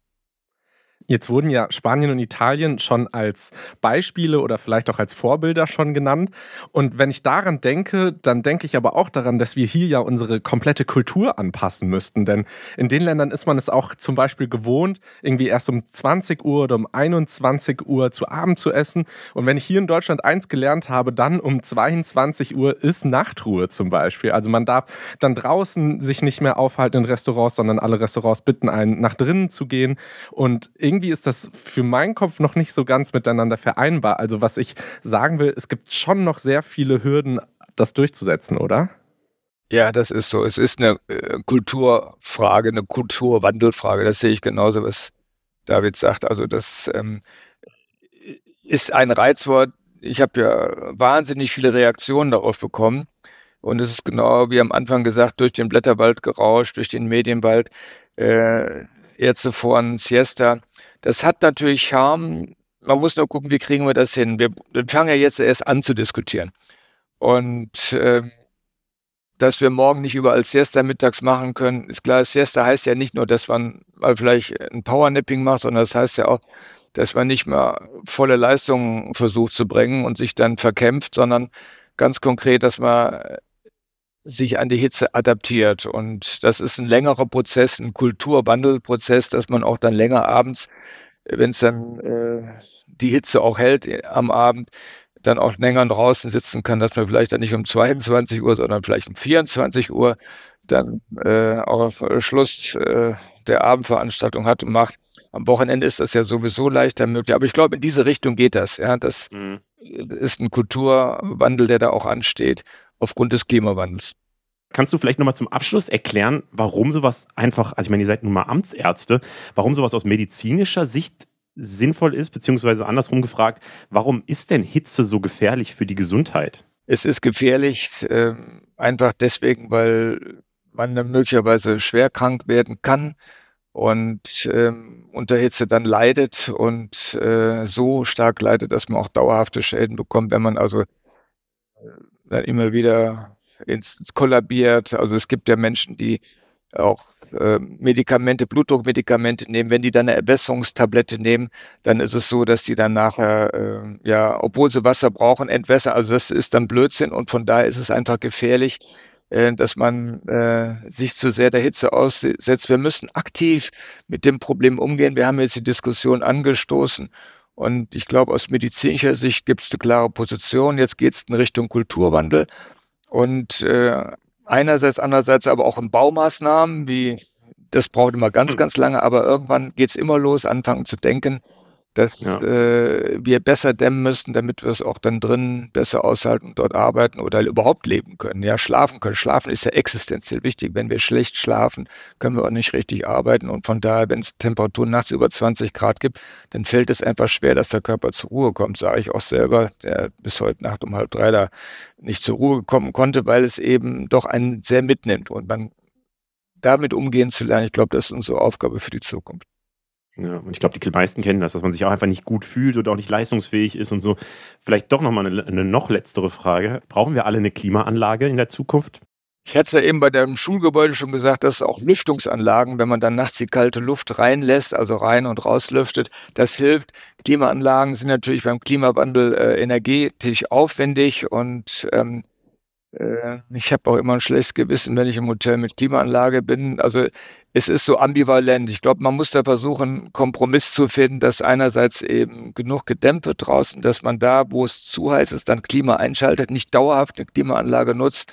Jetzt wurden ja Spanien und Italien schon als Beispiele oder vielleicht auch als Vorbilder schon genannt. Und wenn ich daran denke, dann denke ich aber auch daran, dass wir hier ja unsere komplette Kultur anpassen müssten. Denn in den Ländern ist man es auch zum Beispiel gewohnt, irgendwie erst um 20 Uhr oder um 21 Uhr zu Abend zu essen. Und wenn ich hier in Deutschland eins gelernt habe, dann um 22 Uhr ist Nachtruhe zum Beispiel. Also man darf dann draußen sich nicht mehr aufhalten in Restaurants, sondern alle Restaurants bitten einen, nach drinnen zu gehen. Und irgendwie irgendwie ist das für meinen Kopf noch nicht so ganz miteinander vereinbar. Also was ich sagen will, es gibt schon noch sehr viele Hürden, das durchzusetzen, oder? Ja, das ist so. Es ist eine äh, Kulturfrage, eine Kulturwandelfrage. Das sehe ich genauso, was David sagt. Also das ähm, ist ein Reizwort. Ich habe ja wahnsinnig viele Reaktionen darauf bekommen. Und es ist genau wie am Anfang gesagt, durch den Blätterwald gerauscht, durch den Medienwald, äh, Ärzte vor Siesta. Das hat natürlich Charme. Man muss nur gucken, wie kriegen wir das hin. Wir, fangen ja jetzt erst an zu diskutieren. Und äh, dass wir morgen nicht überall Siesta mittags machen können, ist klar. Siesta heißt ja nicht nur, dass man mal vielleicht ein Powernapping macht, sondern das heißt ja auch, dass man nicht mehr volle Leistungen versucht zu bringen und sich dann verkämpft, sondern ganz konkret, dass man sich an die Hitze adaptiert. Und das ist ein längerer Prozess, ein Kulturwandelprozess, dass man auch dann länger abends wenn es dann äh, die Hitze auch hält äh, am Abend, dann auch länger draußen sitzen kann, dass man vielleicht dann nicht um 22 Uhr, sondern vielleicht um 24 Uhr dann äh, auch Schluss äh, der Abendveranstaltung hat und macht. Am Wochenende ist das ja sowieso leichter möglich. Aber ich glaube, in diese Richtung geht das. Ja, das mhm. ist ein Kulturwandel, der da auch ansteht, aufgrund des Klimawandels. Kannst du vielleicht nochmal zum Abschluss erklären, warum sowas einfach, also ich meine, ihr seid nun mal Amtsärzte, warum sowas aus medizinischer Sicht sinnvoll ist, beziehungsweise andersrum gefragt, warum ist denn Hitze so gefährlich für die Gesundheit? Es ist gefährlich äh, einfach deswegen, weil man dann möglicherweise schwer krank werden kann und äh, unter Hitze dann leidet und äh, so stark leidet, dass man auch dauerhafte Schäden bekommt, wenn man also äh, dann immer wieder ins, ins kollabiert. Also es gibt ja Menschen, die auch äh, Medikamente, Blutdruckmedikamente nehmen. Wenn die dann eine Erbesserungstablette nehmen, dann ist es so, dass die dann nachher, äh, ja, obwohl sie Wasser brauchen, entwässern. Also das ist dann Blödsinn und von daher ist es einfach gefährlich, äh, dass man äh, sich zu sehr der Hitze aussetzt. Wir müssen aktiv mit dem Problem umgehen. Wir haben jetzt die Diskussion angestoßen. Und ich glaube, aus medizinischer Sicht gibt es eine klare Position. Jetzt geht es in Richtung Kulturwandel. Und äh, einerseits, andererseits aber auch in Baumaßnahmen, wie das braucht immer ganz, hm. ganz lange, aber irgendwann geht es immer los, anfangen zu denken, dass ja. äh, wir besser dämmen müssen, damit wir es auch dann drin besser aushalten, dort arbeiten oder überhaupt leben können. Ja, schlafen können. Schlafen ist ja existenziell wichtig. Wenn wir schlecht schlafen, können wir auch nicht richtig arbeiten. Und von daher, wenn es Temperaturen nachts über 20 Grad gibt, dann fällt es einfach schwer, dass der Körper zur Ruhe kommt. Sage ich auch selber, der bis heute Nacht um halb drei da nicht zur Ruhe kommen konnte, weil es eben doch einen sehr mitnimmt. Und man damit umgehen zu lernen, ich glaube, das ist unsere Aufgabe für die Zukunft. Ja, und ich glaube, die meisten kennen das, dass man sich auch einfach nicht gut fühlt oder auch nicht leistungsfähig ist und so. Vielleicht doch nochmal eine, eine noch letztere Frage. Brauchen wir alle eine Klimaanlage in der Zukunft? Ich hatte es ja eben bei dem Schulgebäude schon gesagt, dass auch Lüftungsanlagen, wenn man dann nachts die kalte Luft reinlässt, also rein und raus lüftet, das hilft. Klimaanlagen sind natürlich beim Klimawandel äh, energetisch aufwendig und ähm, äh, ich habe auch immer ein schlechtes Gewissen, wenn ich im Hotel mit Klimaanlage bin. Also es ist so ambivalent. Ich glaube, man muss da versuchen, einen Kompromiss zu finden, dass einerseits eben genug gedämmt wird draußen, dass man da, wo es zu heiß ist, dann Klima einschaltet, nicht dauerhaft eine Klimaanlage nutzt.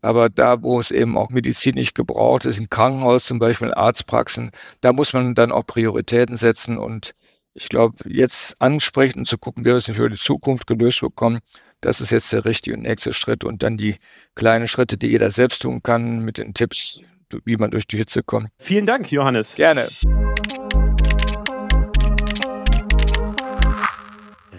Aber da, wo es eben auch medizinisch gebraucht ist, im Krankenhaus zum Beispiel, in Arztpraxen, da muss man dann auch Prioritäten setzen. Und ich glaube, jetzt ansprechen und zu gucken, wie wir es für die Zukunft gelöst bekommen, das ist jetzt der richtige und nächste Schritt. Und dann die kleinen Schritte, die jeder selbst tun kann, mit den Tipps, wie man durch die Hitze kommt. Vielen Dank, Johannes. Gerne.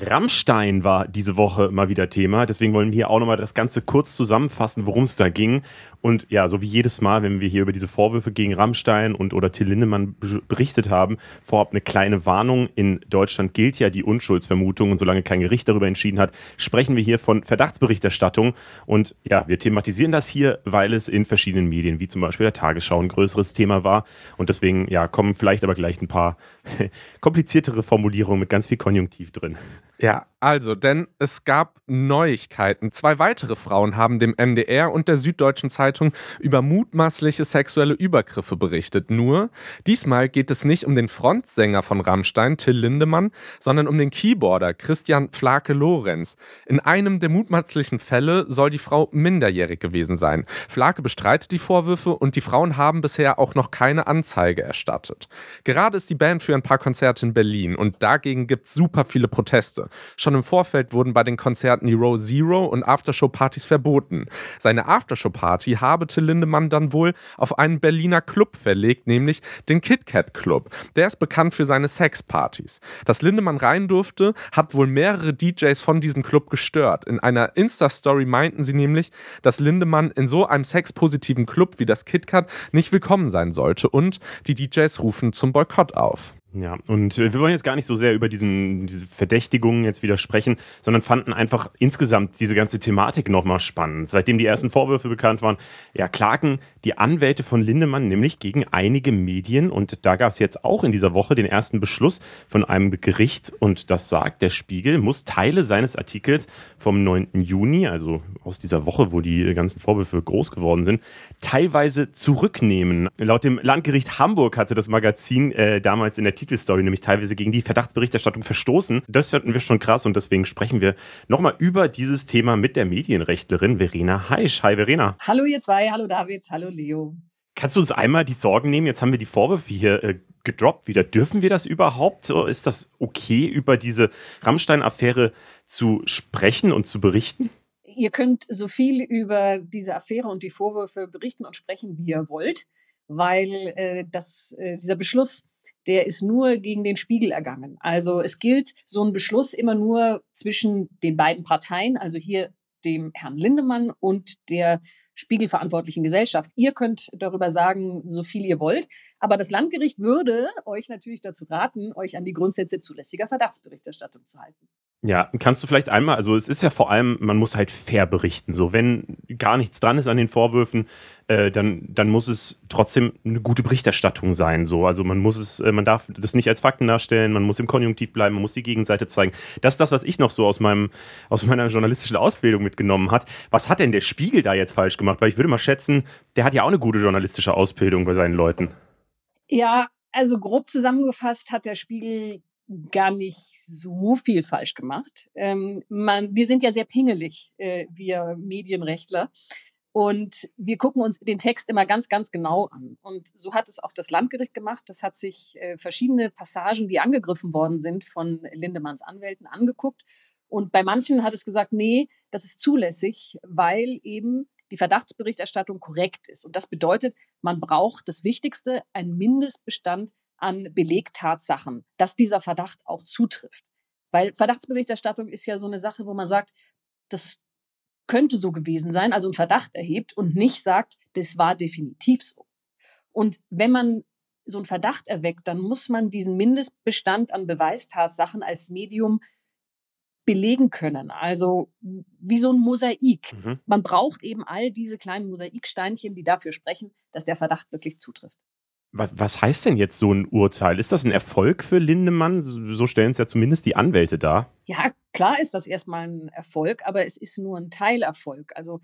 Rammstein war diese Woche mal wieder Thema. Deswegen wollen wir hier auch nochmal das Ganze kurz zusammenfassen, worum es da ging. Und ja, so wie jedes Mal, wenn wir hier über diese Vorwürfe gegen Rammstein und oder Till Lindemann berichtet haben, vorab eine kleine Warnung. In Deutschland gilt ja die Unschuldsvermutung und solange kein Gericht darüber entschieden hat, sprechen wir hier von Verdachtsberichterstattung. Und ja, wir thematisieren das hier, weil es in verschiedenen Medien, wie zum Beispiel der Tagesschau, ein größeres Thema war. Und deswegen, ja, kommen vielleicht aber gleich ein paar kompliziertere Formulierungen mit ganz viel Konjunktiv drin. Ja, also, denn es gab Neuigkeiten. Zwei weitere Frauen haben dem MDR und der Süddeutschen Zeitung über mutmaßliche sexuelle Übergriffe berichtet. Nur, diesmal geht es nicht um den Frontsänger von Rammstein, Till Lindemann, sondern um den Keyboarder Christian Flake-Lorenz. In einem der mutmaßlichen Fälle soll die Frau minderjährig gewesen sein. Flake bestreitet die Vorwürfe und die Frauen haben bisher auch noch keine Anzeige erstattet. Gerade ist die Band für ein paar Konzerte in Berlin und dagegen gibt es super viele Proteste. Schon im Vorfeld wurden bei den Konzerten die Row Zero und Aftershow-Partys verboten. Seine Aftershow-Party habe Till Lindemann dann wohl auf einen Berliner Club verlegt, nämlich den KitKat Club. Der ist bekannt für seine Sexpartys. Dass Lindemann rein durfte, hat wohl mehrere DJs von diesem Club gestört. In einer Insta-Story meinten sie nämlich, dass Lindemann in so einem sexpositiven Club wie das KitKat nicht willkommen sein sollte und die DJs rufen zum Boykott auf. Ja, und äh, wir wollen jetzt gar nicht so sehr über diesen, diese Verdächtigungen jetzt wieder sprechen, sondern fanden einfach insgesamt diese ganze Thematik nochmal spannend. Seitdem die ersten Vorwürfe bekannt waren, ja, klagen die Anwälte von Lindemann nämlich gegen einige Medien und da gab es jetzt auch in dieser Woche den ersten Beschluss von einem Gericht und das sagt, der Spiegel muss Teile seines Artikels vom 9. Juni, also aus dieser Woche, wo die ganzen Vorwürfe groß geworden sind, teilweise zurücknehmen. Laut dem Landgericht Hamburg hatte das Magazin äh, damals in der Titelstory nämlich teilweise gegen die Verdachtsberichterstattung verstoßen. Das fanden wir schon krass und deswegen sprechen wir nochmal über dieses Thema mit der Medienrechtlerin Verena Heisch. Hi Verena. Hallo ihr zwei, hallo David, hallo Leo. Kannst du uns einmal die Sorgen nehmen? Jetzt haben wir die Vorwürfe hier äh, gedroppt wieder. Dürfen wir das überhaupt? Ist das okay, über diese Rammstein-Affäre zu sprechen und zu berichten? Ihr könnt so viel über diese Affäre und die Vorwürfe berichten und sprechen, wie ihr wollt, weil äh, das, äh, dieser Beschluss der ist nur gegen den Spiegel ergangen. Also es gilt so ein Beschluss immer nur zwischen den beiden Parteien, also hier dem Herrn Lindemann und der spiegelverantwortlichen Gesellschaft. Ihr könnt darüber sagen, so viel ihr wollt, aber das Landgericht würde euch natürlich dazu raten, euch an die Grundsätze zulässiger Verdachtsberichterstattung zu halten. Ja, kannst du vielleicht einmal, also es ist ja vor allem, man muss halt fair berichten. So, wenn gar nichts dran ist an den Vorwürfen, äh, dann, dann muss es trotzdem eine gute Berichterstattung sein. So, also man muss es, äh, man darf das nicht als Fakten darstellen, man muss im Konjunktiv bleiben, man muss die Gegenseite zeigen. Das ist das, was ich noch so aus meinem, aus meiner journalistischen Ausbildung mitgenommen hat. Was hat denn der Spiegel da jetzt falsch gemacht? Weil ich würde mal schätzen, der hat ja auch eine gute journalistische Ausbildung bei seinen Leuten. Ja, also grob zusammengefasst hat der Spiegel gar nicht so viel falsch gemacht. Ähm, man, wir sind ja sehr pingelig, äh, wir Medienrechtler. Und wir gucken uns den Text immer ganz, ganz genau an. Und so hat es auch das Landgericht gemacht. Das hat sich äh, verschiedene Passagen, die angegriffen worden sind von Lindemanns Anwälten, angeguckt. Und bei manchen hat es gesagt, nee, das ist zulässig, weil eben die Verdachtsberichterstattung korrekt ist. Und das bedeutet, man braucht das Wichtigste, einen Mindestbestand an Belegtatsachen, dass dieser Verdacht auch zutrifft. Weil Verdachtsberichterstattung ist ja so eine Sache, wo man sagt, das könnte so gewesen sein, also einen Verdacht erhebt und nicht sagt, das war definitiv so. Und wenn man so einen Verdacht erweckt, dann muss man diesen Mindestbestand an Beweistatsachen als Medium belegen können. Also wie so ein Mosaik. Mhm. Man braucht eben all diese kleinen Mosaiksteinchen, die dafür sprechen, dass der Verdacht wirklich zutrifft. Was heißt denn jetzt so ein Urteil? Ist das ein Erfolg für Lindemann? So stellen es ja zumindest die Anwälte dar. Ja, klar ist das erstmal ein Erfolg, aber es ist nur ein Teilerfolg. Also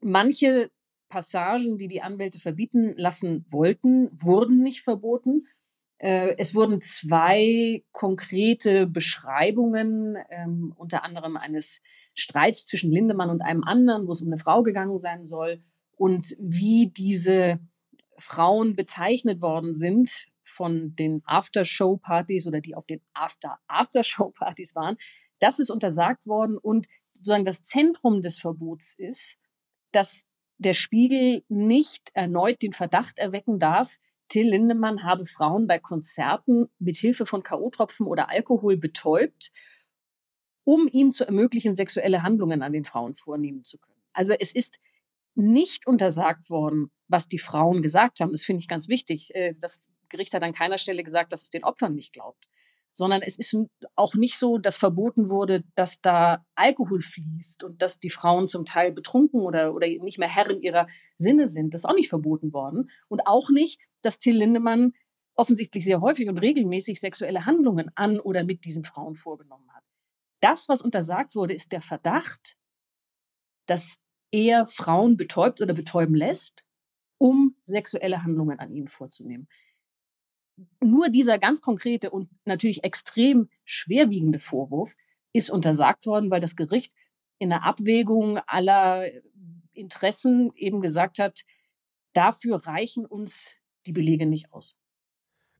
manche Passagen, die die Anwälte verbieten lassen wollten, wurden nicht verboten. Äh, es wurden zwei konkrete Beschreibungen, ähm, unter anderem eines Streits zwischen Lindemann und einem anderen, wo es um eine Frau gegangen sein soll, und wie diese Frauen bezeichnet worden sind von den After-Show-Partys oder die auf den After-After-Show-Partys waren, das ist untersagt worden und sozusagen das Zentrum des Verbots ist, dass der Spiegel nicht erneut den Verdacht erwecken darf, Till Lindemann habe Frauen bei Konzerten mit Hilfe von K.O.-Tropfen oder Alkohol betäubt, um ihm zu ermöglichen, sexuelle Handlungen an den Frauen vornehmen zu können. Also es ist nicht untersagt worden, was die Frauen gesagt haben. Das finde ich ganz wichtig. Äh, das Gericht hat an keiner Stelle gesagt, dass es den Opfern nicht glaubt. Sondern es ist auch nicht so, dass verboten wurde, dass da Alkohol fließt und dass die Frauen zum Teil betrunken oder, oder nicht mehr Herren ihrer Sinne sind. Das ist auch nicht verboten worden. Und auch nicht, dass Till Lindemann offensichtlich sehr häufig und regelmäßig sexuelle Handlungen an oder mit diesen Frauen vorgenommen hat. Das, was untersagt wurde, ist der Verdacht, dass er Frauen betäubt oder betäuben lässt, um sexuelle Handlungen an ihnen vorzunehmen. Nur dieser ganz konkrete und natürlich extrem schwerwiegende Vorwurf ist untersagt worden, weil das Gericht in der Abwägung aller Interessen eben gesagt hat, dafür reichen uns die Belege nicht aus.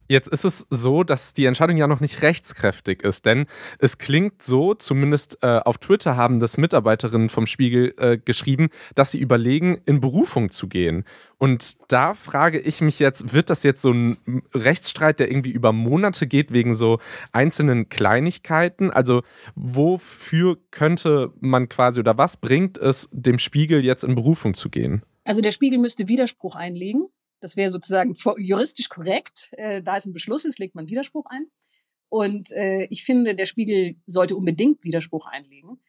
Jetzt ist es so, dass die Entscheidung ja noch nicht rechtskräftig ist, denn es klingt so, zumindest äh, auf Twitter haben das Mitarbeiterinnen vom Spiegel äh, geschrieben, dass sie überlegen, in Berufung zu gehen. Und da frage ich mich jetzt, wird das jetzt so ein Rechtsstreit, der irgendwie über Monate geht, wegen so einzelnen Kleinigkeiten? Also wofür könnte man quasi oder was bringt es dem Spiegel jetzt in Berufung zu gehen? Also der Spiegel müsste Widerspruch einlegen. Das wäre sozusagen juristisch korrekt. Äh, da es ein Beschluss ist, legt man Widerspruch ein. Und äh, ich finde, der Spiegel sollte unbedingt Widerspruch einlegen.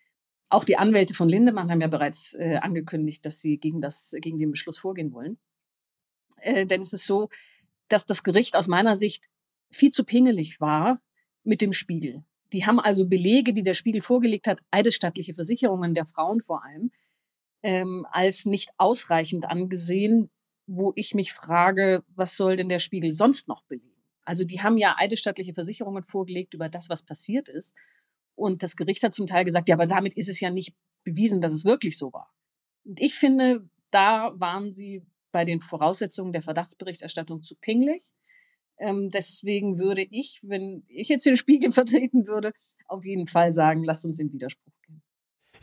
Auch die Anwälte von Lindemann haben ja bereits äh, angekündigt, dass sie gegen, das, gegen den Beschluss vorgehen wollen. Äh, denn es ist so, dass das Gericht aus meiner Sicht viel zu pingelig war mit dem Spiegel. Die haben also Belege, die der Spiegel vorgelegt hat, eidesstattliche Versicherungen der Frauen vor allem, ähm, als nicht ausreichend angesehen, wo ich mich frage, was soll denn der Spiegel sonst noch belegen? Also die haben ja eidesstattliche Versicherungen vorgelegt über das, was passiert ist. Und das Gericht hat zum Teil gesagt, ja, aber damit ist es ja nicht bewiesen, dass es wirklich so war. Und ich finde, da waren sie bei den Voraussetzungen der Verdachtsberichterstattung zu pingelig. Ähm, deswegen würde ich, wenn ich jetzt den Spiegel vertreten würde, auf jeden Fall sagen, lasst uns in Widerspruch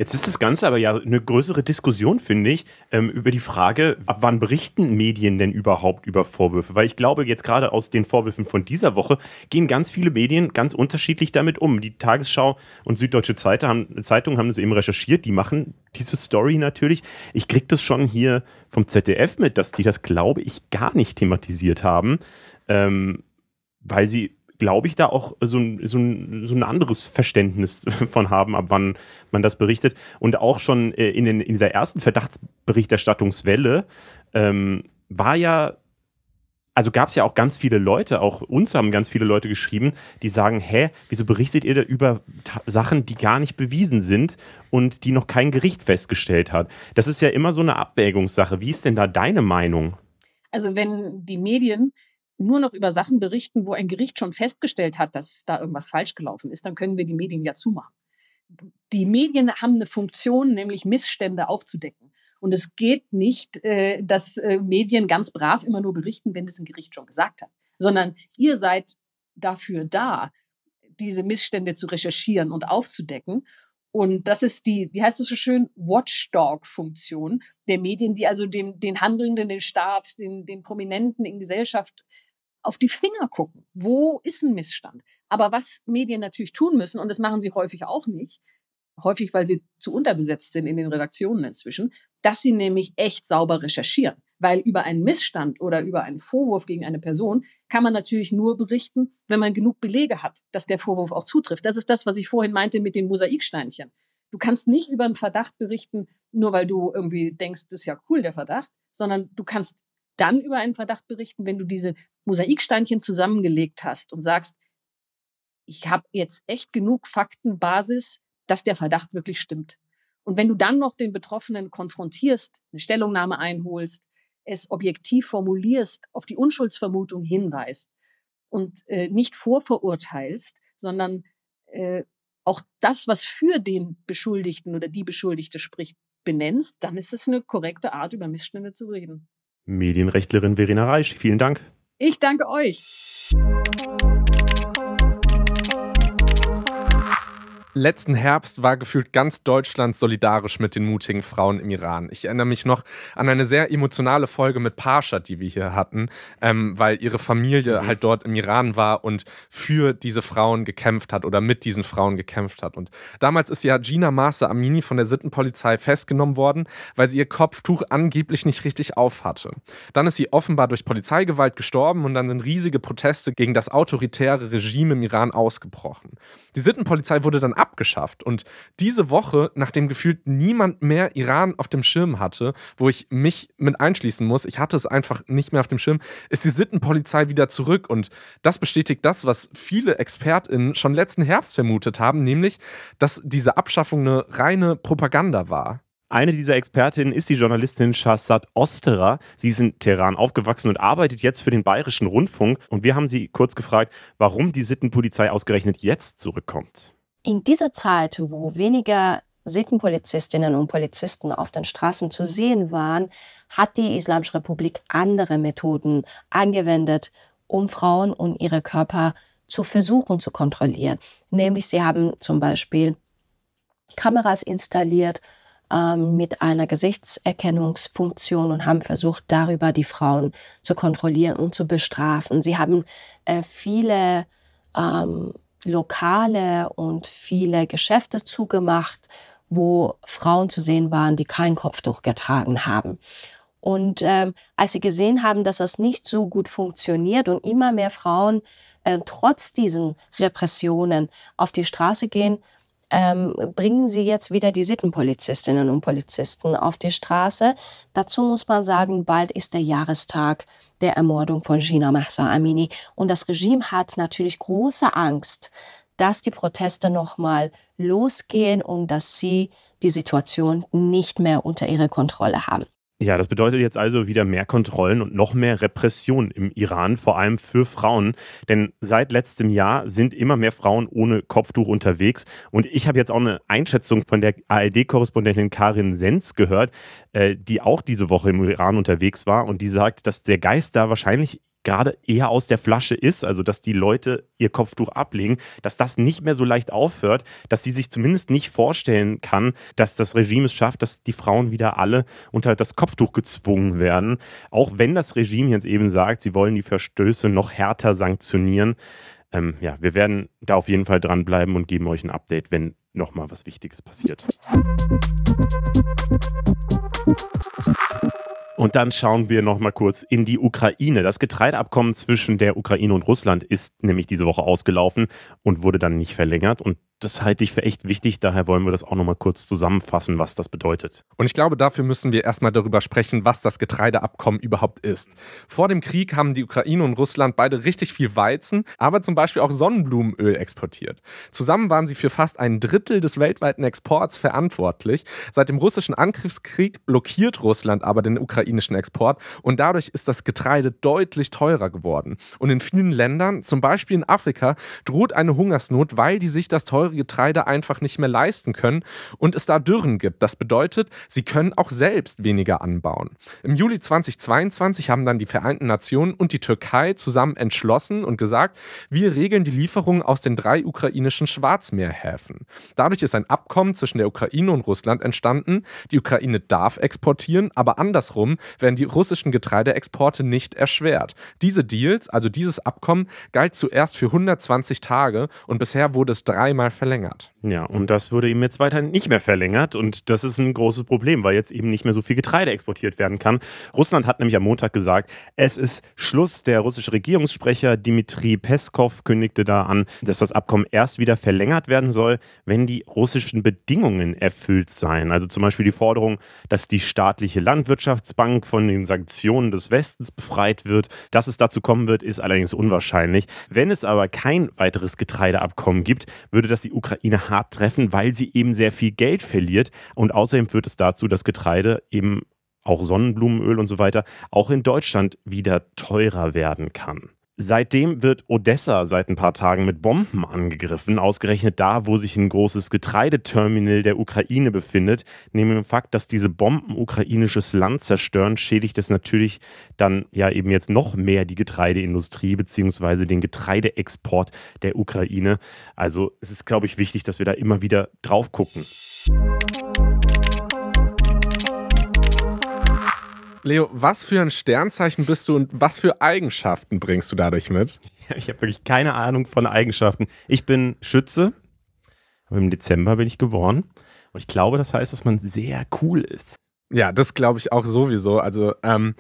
Jetzt ist das Ganze aber ja eine größere Diskussion, finde ich, ähm, über die Frage, ab wann berichten Medien denn überhaupt über Vorwürfe? Weil ich glaube, jetzt gerade aus den Vorwürfen von dieser Woche gehen ganz viele Medien ganz unterschiedlich damit um. Die Tagesschau und Süddeutsche Zeitung haben, Zeitung haben das eben recherchiert, die machen diese Story natürlich. Ich kriege das schon hier vom ZDF mit, dass die das, glaube ich, gar nicht thematisiert haben, ähm, weil sie glaube ich, da auch so ein, so, so ein anderes Verständnis von haben, ab wann man das berichtet. Und auch schon äh, in, den, in dieser ersten Verdachtsberichterstattungswelle ähm, war ja, also gab es ja auch ganz viele Leute, auch uns haben ganz viele Leute geschrieben, die sagen, hä, wieso berichtet ihr da über Sachen, die gar nicht bewiesen sind und die noch kein Gericht festgestellt hat? Das ist ja immer so eine Abwägungssache. Wie ist denn da deine Meinung? Also wenn die Medien nur noch über Sachen berichten, wo ein Gericht schon festgestellt hat, dass da irgendwas falsch gelaufen ist, dann können wir die Medien ja zumachen. Die Medien haben eine Funktion, nämlich Missstände aufzudecken. Und es geht nicht, äh, dass äh, Medien ganz brav immer nur berichten, wenn es ein Gericht schon gesagt hat, sondern ihr seid dafür da, diese Missstände zu recherchieren und aufzudecken. Und das ist die, wie heißt es so schön, Watchdog-Funktion der Medien, die also dem, den Handelnden, den Staat, den, den Prominenten in Gesellschaft auf die Finger gucken. Wo ist ein Missstand? Aber was Medien natürlich tun müssen, und das machen sie häufig auch nicht, häufig weil sie zu unterbesetzt sind in den Redaktionen inzwischen, dass sie nämlich echt sauber recherchieren. Weil über einen Missstand oder über einen Vorwurf gegen eine Person kann man natürlich nur berichten, wenn man genug Belege hat, dass der Vorwurf auch zutrifft. Das ist das, was ich vorhin meinte mit den Mosaiksteinchen. Du kannst nicht über einen Verdacht berichten, nur weil du irgendwie denkst, das ist ja cool, der Verdacht, sondern du kannst dann über einen Verdacht berichten, wenn du diese Mosaiksteinchen zusammengelegt hast und sagst, ich habe jetzt echt genug Faktenbasis, dass der Verdacht wirklich stimmt. Und wenn du dann noch den Betroffenen konfrontierst, eine Stellungnahme einholst, es objektiv formulierst, auf die Unschuldsvermutung hinweist und äh, nicht vorverurteilst, sondern äh, auch das, was für den Beschuldigten oder die Beschuldigte spricht, benennst, dann ist es eine korrekte Art, über Missstände zu reden. Medienrechtlerin Verena Reisch, vielen Dank. Ich danke euch. Letzten Herbst war gefühlt ganz Deutschland solidarisch mit den mutigen Frauen im Iran. Ich erinnere mich noch an eine sehr emotionale Folge mit Pasha, die wir hier hatten, ähm, weil ihre Familie mhm. halt dort im Iran war und für diese Frauen gekämpft hat oder mit diesen Frauen gekämpft hat. Und damals ist ja Gina Masa Amini von der Sittenpolizei festgenommen worden, weil sie ihr Kopftuch angeblich nicht richtig aufhatte. Dann ist sie offenbar durch Polizeigewalt gestorben und dann sind riesige Proteste gegen das autoritäre Regime im Iran ausgebrochen. Die Sittenpolizei wurde dann abgeschafft. Und diese Woche, nachdem gefühlt niemand mehr Iran auf dem Schirm hatte, wo ich mich mit einschließen muss, ich hatte es einfach nicht mehr auf dem Schirm, ist die Sittenpolizei wieder zurück. Und das bestätigt das, was viele ExpertInnen schon letzten Herbst vermutet haben, nämlich, dass diese Abschaffung eine reine Propaganda war. Eine dieser Expertinnen ist die Journalistin Shahzad Osterer. Sie ist in Teheran aufgewachsen und arbeitet jetzt für den Bayerischen Rundfunk. Und wir haben sie kurz gefragt, warum die Sittenpolizei ausgerechnet jetzt zurückkommt. In dieser Zeit, wo weniger Sittenpolizistinnen und Polizisten auf den Straßen zu sehen waren, hat die Islamische Republik andere Methoden angewendet, um Frauen und ihre Körper zu versuchen zu kontrollieren. Nämlich sie haben zum Beispiel Kameras installiert ähm, mit einer Gesichtserkennungsfunktion und haben versucht, darüber die Frauen zu kontrollieren und zu bestrafen. Sie haben äh, viele ähm, Lokale und viele Geschäfte zugemacht, wo Frauen zu sehen waren, die kein Kopftuch getragen haben. Und ähm, als sie gesehen haben, dass das nicht so gut funktioniert und immer mehr Frauen äh, trotz diesen Repressionen auf die Straße gehen, ähm, bringen sie jetzt wieder die Sittenpolizistinnen und Polizisten auf die Straße. Dazu muss man sagen, bald ist der Jahrestag der Ermordung von Gina Mahsa Amini. Und das Regime hat natürlich große Angst, dass die Proteste nochmal losgehen und dass sie die Situation nicht mehr unter ihrer Kontrolle haben. Ja, das bedeutet jetzt also wieder mehr Kontrollen und noch mehr Repression im Iran, vor allem für Frauen. Denn seit letztem Jahr sind immer mehr Frauen ohne Kopftuch unterwegs. Und ich habe jetzt auch eine Einschätzung von der ARD-Korrespondentin Karin Sens gehört, äh, die auch diese Woche im Iran unterwegs war. Und die sagt, dass der Geist da wahrscheinlich gerade eher aus der Flasche ist, also dass die Leute ihr Kopftuch ablegen, dass das nicht mehr so leicht aufhört, dass sie sich zumindest nicht vorstellen kann, dass das Regime es schafft, dass die Frauen wieder alle unter das Kopftuch gezwungen werden. Auch wenn das Regime jetzt eben sagt, sie wollen die Verstöße noch härter sanktionieren. Ähm, ja, wir werden da auf jeden Fall dranbleiben und geben euch ein Update, wenn nochmal was Wichtiges passiert. Und dann schauen wir noch mal kurz in die Ukraine. Das Getreideabkommen zwischen der Ukraine und Russland ist nämlich diese Woche ausgelaufen und wurde dann nicht verlängert. Und das halte ich für echt wichtig. Daher wollen wir das auch noch mal kurz zusammenfassen, was das bedeutet. Und ich glaube, dafür müssen wir erstmal darüber sprechen, was das Getreideabkommen überhaupt ist. Vor dem Krieg haben die Ukraine und Russland beide richtig viel Weizen, aber zum Beispiel auch Sonnenblumenöl exportiert. Zusammen waren sie für fast ein Drittel des weltweiten Exports verantwortlich. Seit dem russischen Angriffskrieg blockiert Russland aber den ukrainischen Export und dadurch ist das Getreide deutlich teurer geworden. Und in vielen Ländern, zum Beispiel in Afrika, droht eine Hungersnot, weil die sich das teure teure Getreide einfach nicht mehr leisten können und es da Dürren gibt. Das bedeutet, sie können auch selbst weniger anbauen. Im Juli 2022 haben dann die Vereinten Nationen und die Türkei zusammen entschlossen und gesagt, wir regeln die Lieferungen aus den drei ukrainischen Schwarzmeerhäfen. Dadurch ist ein Abkommen zwischen der Ukraine und Russland entstanden. Die Ukraine darf exportieren, aber andersrum werden die russischen Getreideexporte nicht erschwert. Diese Deals, also dieses Abkommen, galt zuerst für 120 Tage und bisher wurde es dreimal verlängert. Ja, und das wurde eben jetzt weiterhin nicht mehr verlängert. Und das ist ein großes Problem, weil jetzt eben nicht mehr so viel Getreide exportiert werden kann. Russland hat nämlich am Montag gesagt, es ist Schluss. Der russische Regierungssprecher Dmitri Peskov kündigte da an, dass das Abkommen erst wieder verlängert werden soll, wenn die russischen Bedingungen erfüllt seien. Also zum Beispiel die Forderung, dass die staatliche Landwirtschaftsbank von den Sanktionen des Westens befreit wird. Dass es dazu kommen wird, ist allerdings unwahrscheinlich. Wenn es aber kein weiteres Getreideabkommen gibt, würde das die die Ukraine hart treffen, weil sie eben sehr viel Geld verliert. Und außerdem führt es dazu, dass Getreide eben auch Sonnenblumenöl und so weiter auch in Deutschland wieder teurer werden kann. Seitdem wird Odessa seit ein paar Tagen mit Bomben angegriffen, ausgerechnet da, wo sich ein großes Getreideterminal der Ukraine befindet. Neben dem Fakt, dass diese Bomben ukrainisches Land zerstören, schädigt es natürlich dann ja eben jetzt noch mehr die Getreideindustrie bzw. den Getreideexport der Ukraine. Also es ist, glaube ich, wichtig, dass wir da immer wieder drauf gucken. Leo, was für ein Sternzeichen bist du und was für Eigenschaften bringst du dadurch mit? Ich habe wirklich keine Ahnung von Eigenschaften. Ich bin Schütze. Im Dezember bin ich geboren. Und ich glaube, das heißt, dass man sehr cool ist. Ja, das glaube ich auch sowieso. Also, ähm,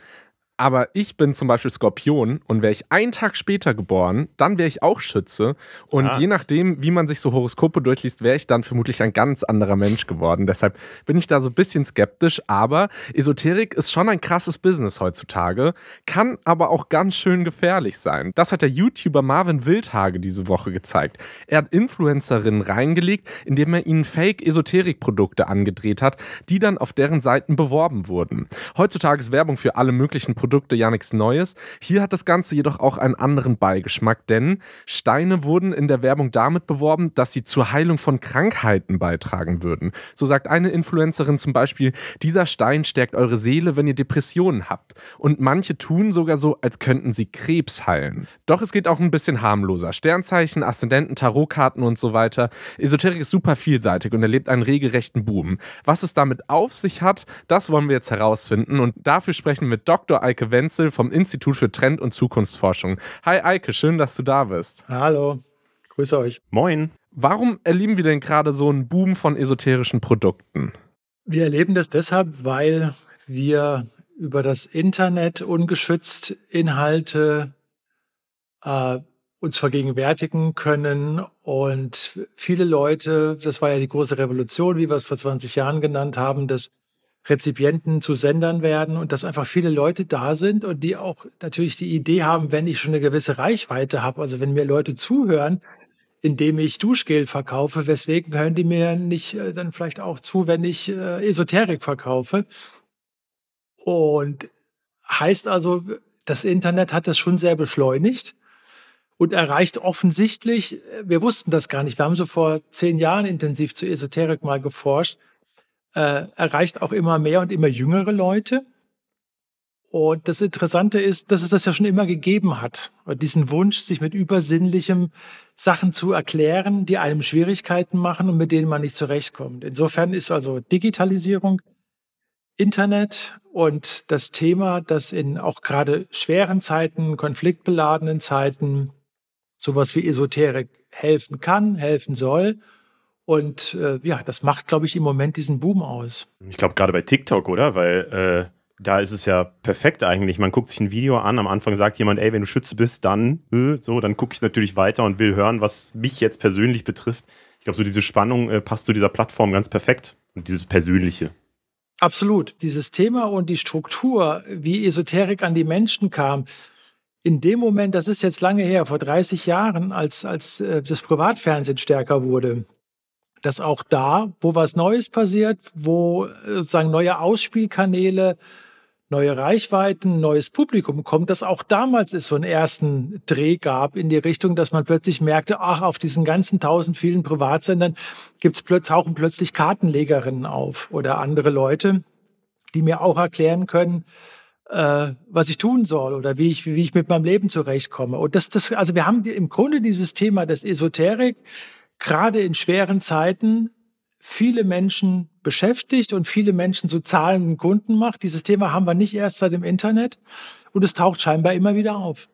aber ich bin zum Beispiel Skorpion und wäre ich einen Tag später geboren, dann wäre ich auch Schütze. Und ah. je nachdem, wie man sich so Horoskope durchliest, wäre ich dann vermutlich ein ganz anderer Mensch geworden. Deshalb bin ich da so ein bisschen skeptisch. Aber Esoterik ist schon ein krasses Business heutzutage, kann aber auch ganz schön gefährlich sein. Das hat der YouTuber Marvin Wildhage diese Woche gezeigt. Er hat Influencerinnen reingelegt, indem er ihnen Fake-Esoterik-Produkte angedreht hat, die dann auf deren Seiten beworben wurden. Heutzutage ist Werbung für alle möglichen Produkte Produkte ja nichts Neues. Hier hat das Ganze jedoch auch einen anderen Beigeschmack, denn Steine wurden in der Werbung damit beworben, dass sie zur Heilung von Krankheiten beitragen würden. So sagt eine Influencerin zum Beispiel, dieser Stein stärkt eure Seele, wenn ihr Depressionen habt. Und manche tun sogar so, als könnten sie Krebs heilen. Doch es geht auch ein bisschen harmloser. Sternzeichen, Aszendenten, Tarotkarten und so weiter. Esoterik ist super vielseitig und erlebt einen regelrechten Boom. Was es damit auf sich hat, das wollen wir jetzt herausfinden und dafür sprechen wir mit Dr. Eike Eike Wenzel vom Institut für Trend- und Zukunftsforschung. Hi Eike, schön, dass du da bist. Hallo, grüße euch. Moin. Warum erleben wir denn gerade so einen Boom von esoterischen Produkten? Wir erleben das deshalb, weil wir über das Internet ungeschützt Inhalte äh, uns vergegenwärtigen können. Und viele Leute, das war ja die große Revolution, wie wir es vor 20 Jahren genannt haben, dass Rezipienten zu Sendern werden und dass einfach viele Leute da sind und die auch natürlich die Idee haben, wenn ich schon eine gewisse Reichweite habe, also wenn mir Leute zuhören, indem ich Duschgel verkaufe, weswegen hören die mir nicht äh, dann vielleicht auch zu, wenn ich äh, Esoterik verkaufe? Und heißt also, das Internet hat das schon sehr beschleunigt und erreicht offensichtlich, äh, wir wussten das gar nicht, wir haben so vor zehn Jahren intensiv zu Esoterik mal geforscht, äh, erreicht auch immer mehr und immer jüngere Leute. Und das Interessante ist, dass es das ja schon immer gegeben hat. Diesen Wunsch, sich mit übersinnlichem Sachen zu erklären, die einem Schwierigkeiten machen und mit denen man nicht zurechtkommt. Insofern ist also Digitalisierung, Internet und das Thema, das in auch gerade schweren Zeiten, konfliktbeladenen Zeiten sowas wie Esoterik helfen kann, helfen soll und äh, ja, das macht, glaube ich, im Moment diesen Boom aus. Ich glaube, gerade bei TikTok, oder? Weil äh, da ist es ja perfekt eigentlich. Man guckt sich ein Video an, am Anfang sagt jemand, ey, wenn du Schütze bist, dann äh, so, dann gucke ich natürlich weiter und will hören, was mich jetzt persönlich betrifft. Ich glaube, so diese Spannung äh, passt zu dieser Plattform ganz perfekt und dieses Persönliche. Absolut. Dieses Thema und die Struktur, wie Esoterik an die Menschen kam, in dem Moment, das ist jetzt lange her, vor 30 Jahren, als, als äh, das Privatfernsehen stärker wurde, dass auch da, wo was Neues passiert, wo äh, sozusagen neue Ausspielkanäle, neue Reichweiten, neues Publikum kommt, dass auch damals es so einen ersten Dreh gab in die Richtung, dass man plötzlich merkte, ach, auf diesen ganzen tausend vielen Privatsendern gibt's plötzlich, tauchen plötzlich Kartenlegerinnen auf oder andere Leute, die mir auch erklären können, äh, was ich tun soll oder wie ich, wie ich mit meinem Leben zurechtkomme. Und das, das, also wir haben im Grunde dieses Thema des Esoterik, gerade in schweren Zeiten viele Menschen beschäftigt und viele Menschen zu zahlenden Kunden macht. Dieses Thema haben wir nicht erst seit dem Internet und es taucht scheinbar immer wieder auf.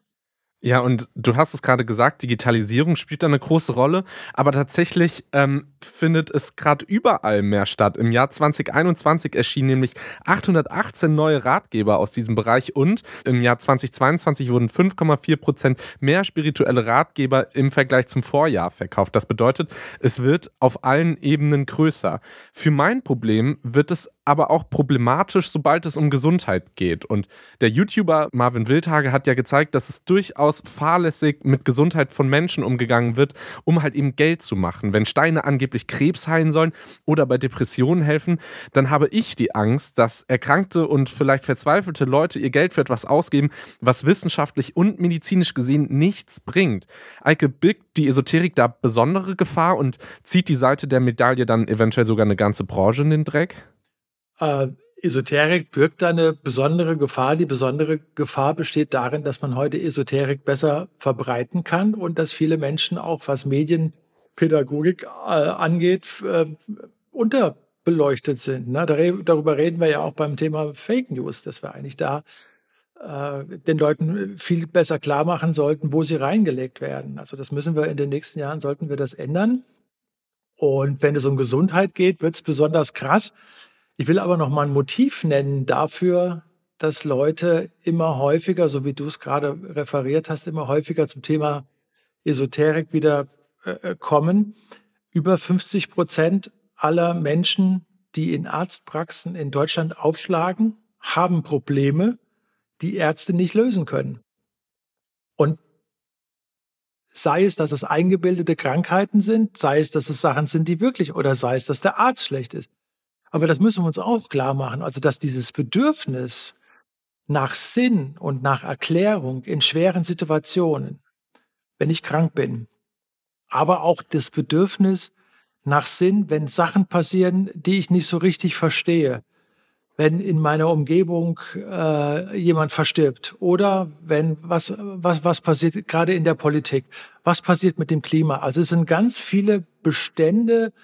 Ja, und du hast es gerade gesagt, Digitalisierung spielt da eine große Rolle, aber tatsächlich ähm, findet es gerade überall mehr statt. Im Jahr 2021 erschienen nämlich 818 neue Ratgeber aus diesem Bereich und im Jahr 2022 wurden 5,4 Prozent mehr spirituelle Ratgeber im Vergleich zum Vorjahr verkauft. Das bedeutet, es wird auf allen Ebenen größer. Für mein Problem wird es aber auch problematisch, sobald es um Gesundheit geht. Und der YouTuber Marvin Wildhage hat ja gezeigt, dass es durchaus fahrlässig mit Gesundheit von Menschen umgegangen wird, um halt eben Geld zu machen. Wenn Steine angeblich wirklich Krebs heilen sollen oder bei Depressionen helfen, dann habe ich die Angst, dass erkrankte und vielleicht verzweifelte Leute ihr Geld für etwas ausgeben, was wissenschaftlich und medizinisch gesehen nichts bringt. Eike, birgt die Esoterik da besondere Gefahr und zieht die Seite der Medaille dann eventuell sogar eine ganze Branche in den Dreck? Äh, Esoterik birgt eine besondere Gefahr. Die besondere Gefahr besteht darin, dass man heute Esoterik besser verbreiten kann und dass viele Menschen auch, was Medienpädagogik äh, angeht, äh, unterbeleuchtet sind. Ne? darüber reden wir ja auch beim Thema Fake News, dass wir eigentlich da äh, den Leuten viel besser klar machen sollten, wo sie reingelegt werden. Also das müssen wir in den nächsten Jahren, sollten wir das ändern. Und wenn es um Gesundheit geht, wird es besonders krass ich will aber noch mal ein Motiv nennen dafür, dass Leute immer häufiger, so wie du es gerade referiert hast, immer häufiger zum Thema Esoterik wieder äh, äh kommen. Über 50 Prozent aller Menschen, die in Arztpraxen in Deutschland aufschlagen, haben Probleme, die Ärzte nicht lösen können. Und sei es, dass es eingebildete Krankheiten sind, sei es, dass es Sachen sind, die wirklich, oder sei es, dass der Arzt schlecht ist. Aber das müssen wir uns auch klar machen. Also, dass dieses Bedürfnis nach Sinn und nach Erklärung in schweren Situationen, wenn ich krank bin, aber auch das Bedürfnis nach Sinn, wenn Sachen passieren, die ich nicht so richtig verstehe, wenn in meiner Umgebung äh, jemand verstirbt oder wenn was, was, was passiert gerade in der Politik, was passiert mit dem Klima. Also es sind ganz viele Bestände,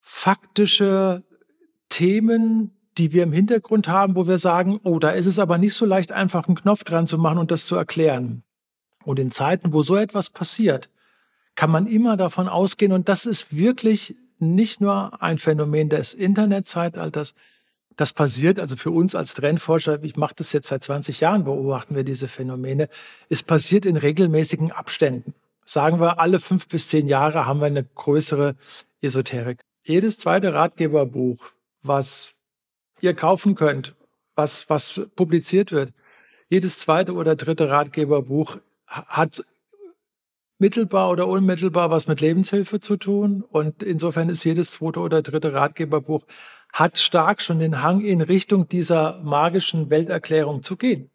faktische Themen, die wir im Hintergrund haben, wo wir sagen, oh, da ist es aber nicht so leicht, einfach einen Knopf dran zu machen und das zu erklären. Und in Zeiten, wo so etwas passiert, kann man immer davon ausgehen, und das ist wirklich nicht nur ein Phänomen des Internetzeitalters, das passiert, also für uns als Trendforscher, ich mache das jetzt seit 20 Jahren, beobachten wir diese Phänomene, es passiert in regelmäßigen Abständen. Sagen wir, alle fünf bis zehn Jahre haben wir eine größere Esoterik. Jedes zweite Ratgeberbuch was ihr kaufen könnt, was, was publiziert wird. Jedes zweite oder dritte Ratgeberbuch hat mittelbar oder unmittelbar was mit Lebenshilfe zu tun. Und insofern ist jedes zweite oder dritte Ratgeberbuch hat stark schon den Hang in Richtung dieser magischen Welterklärung zu gehen.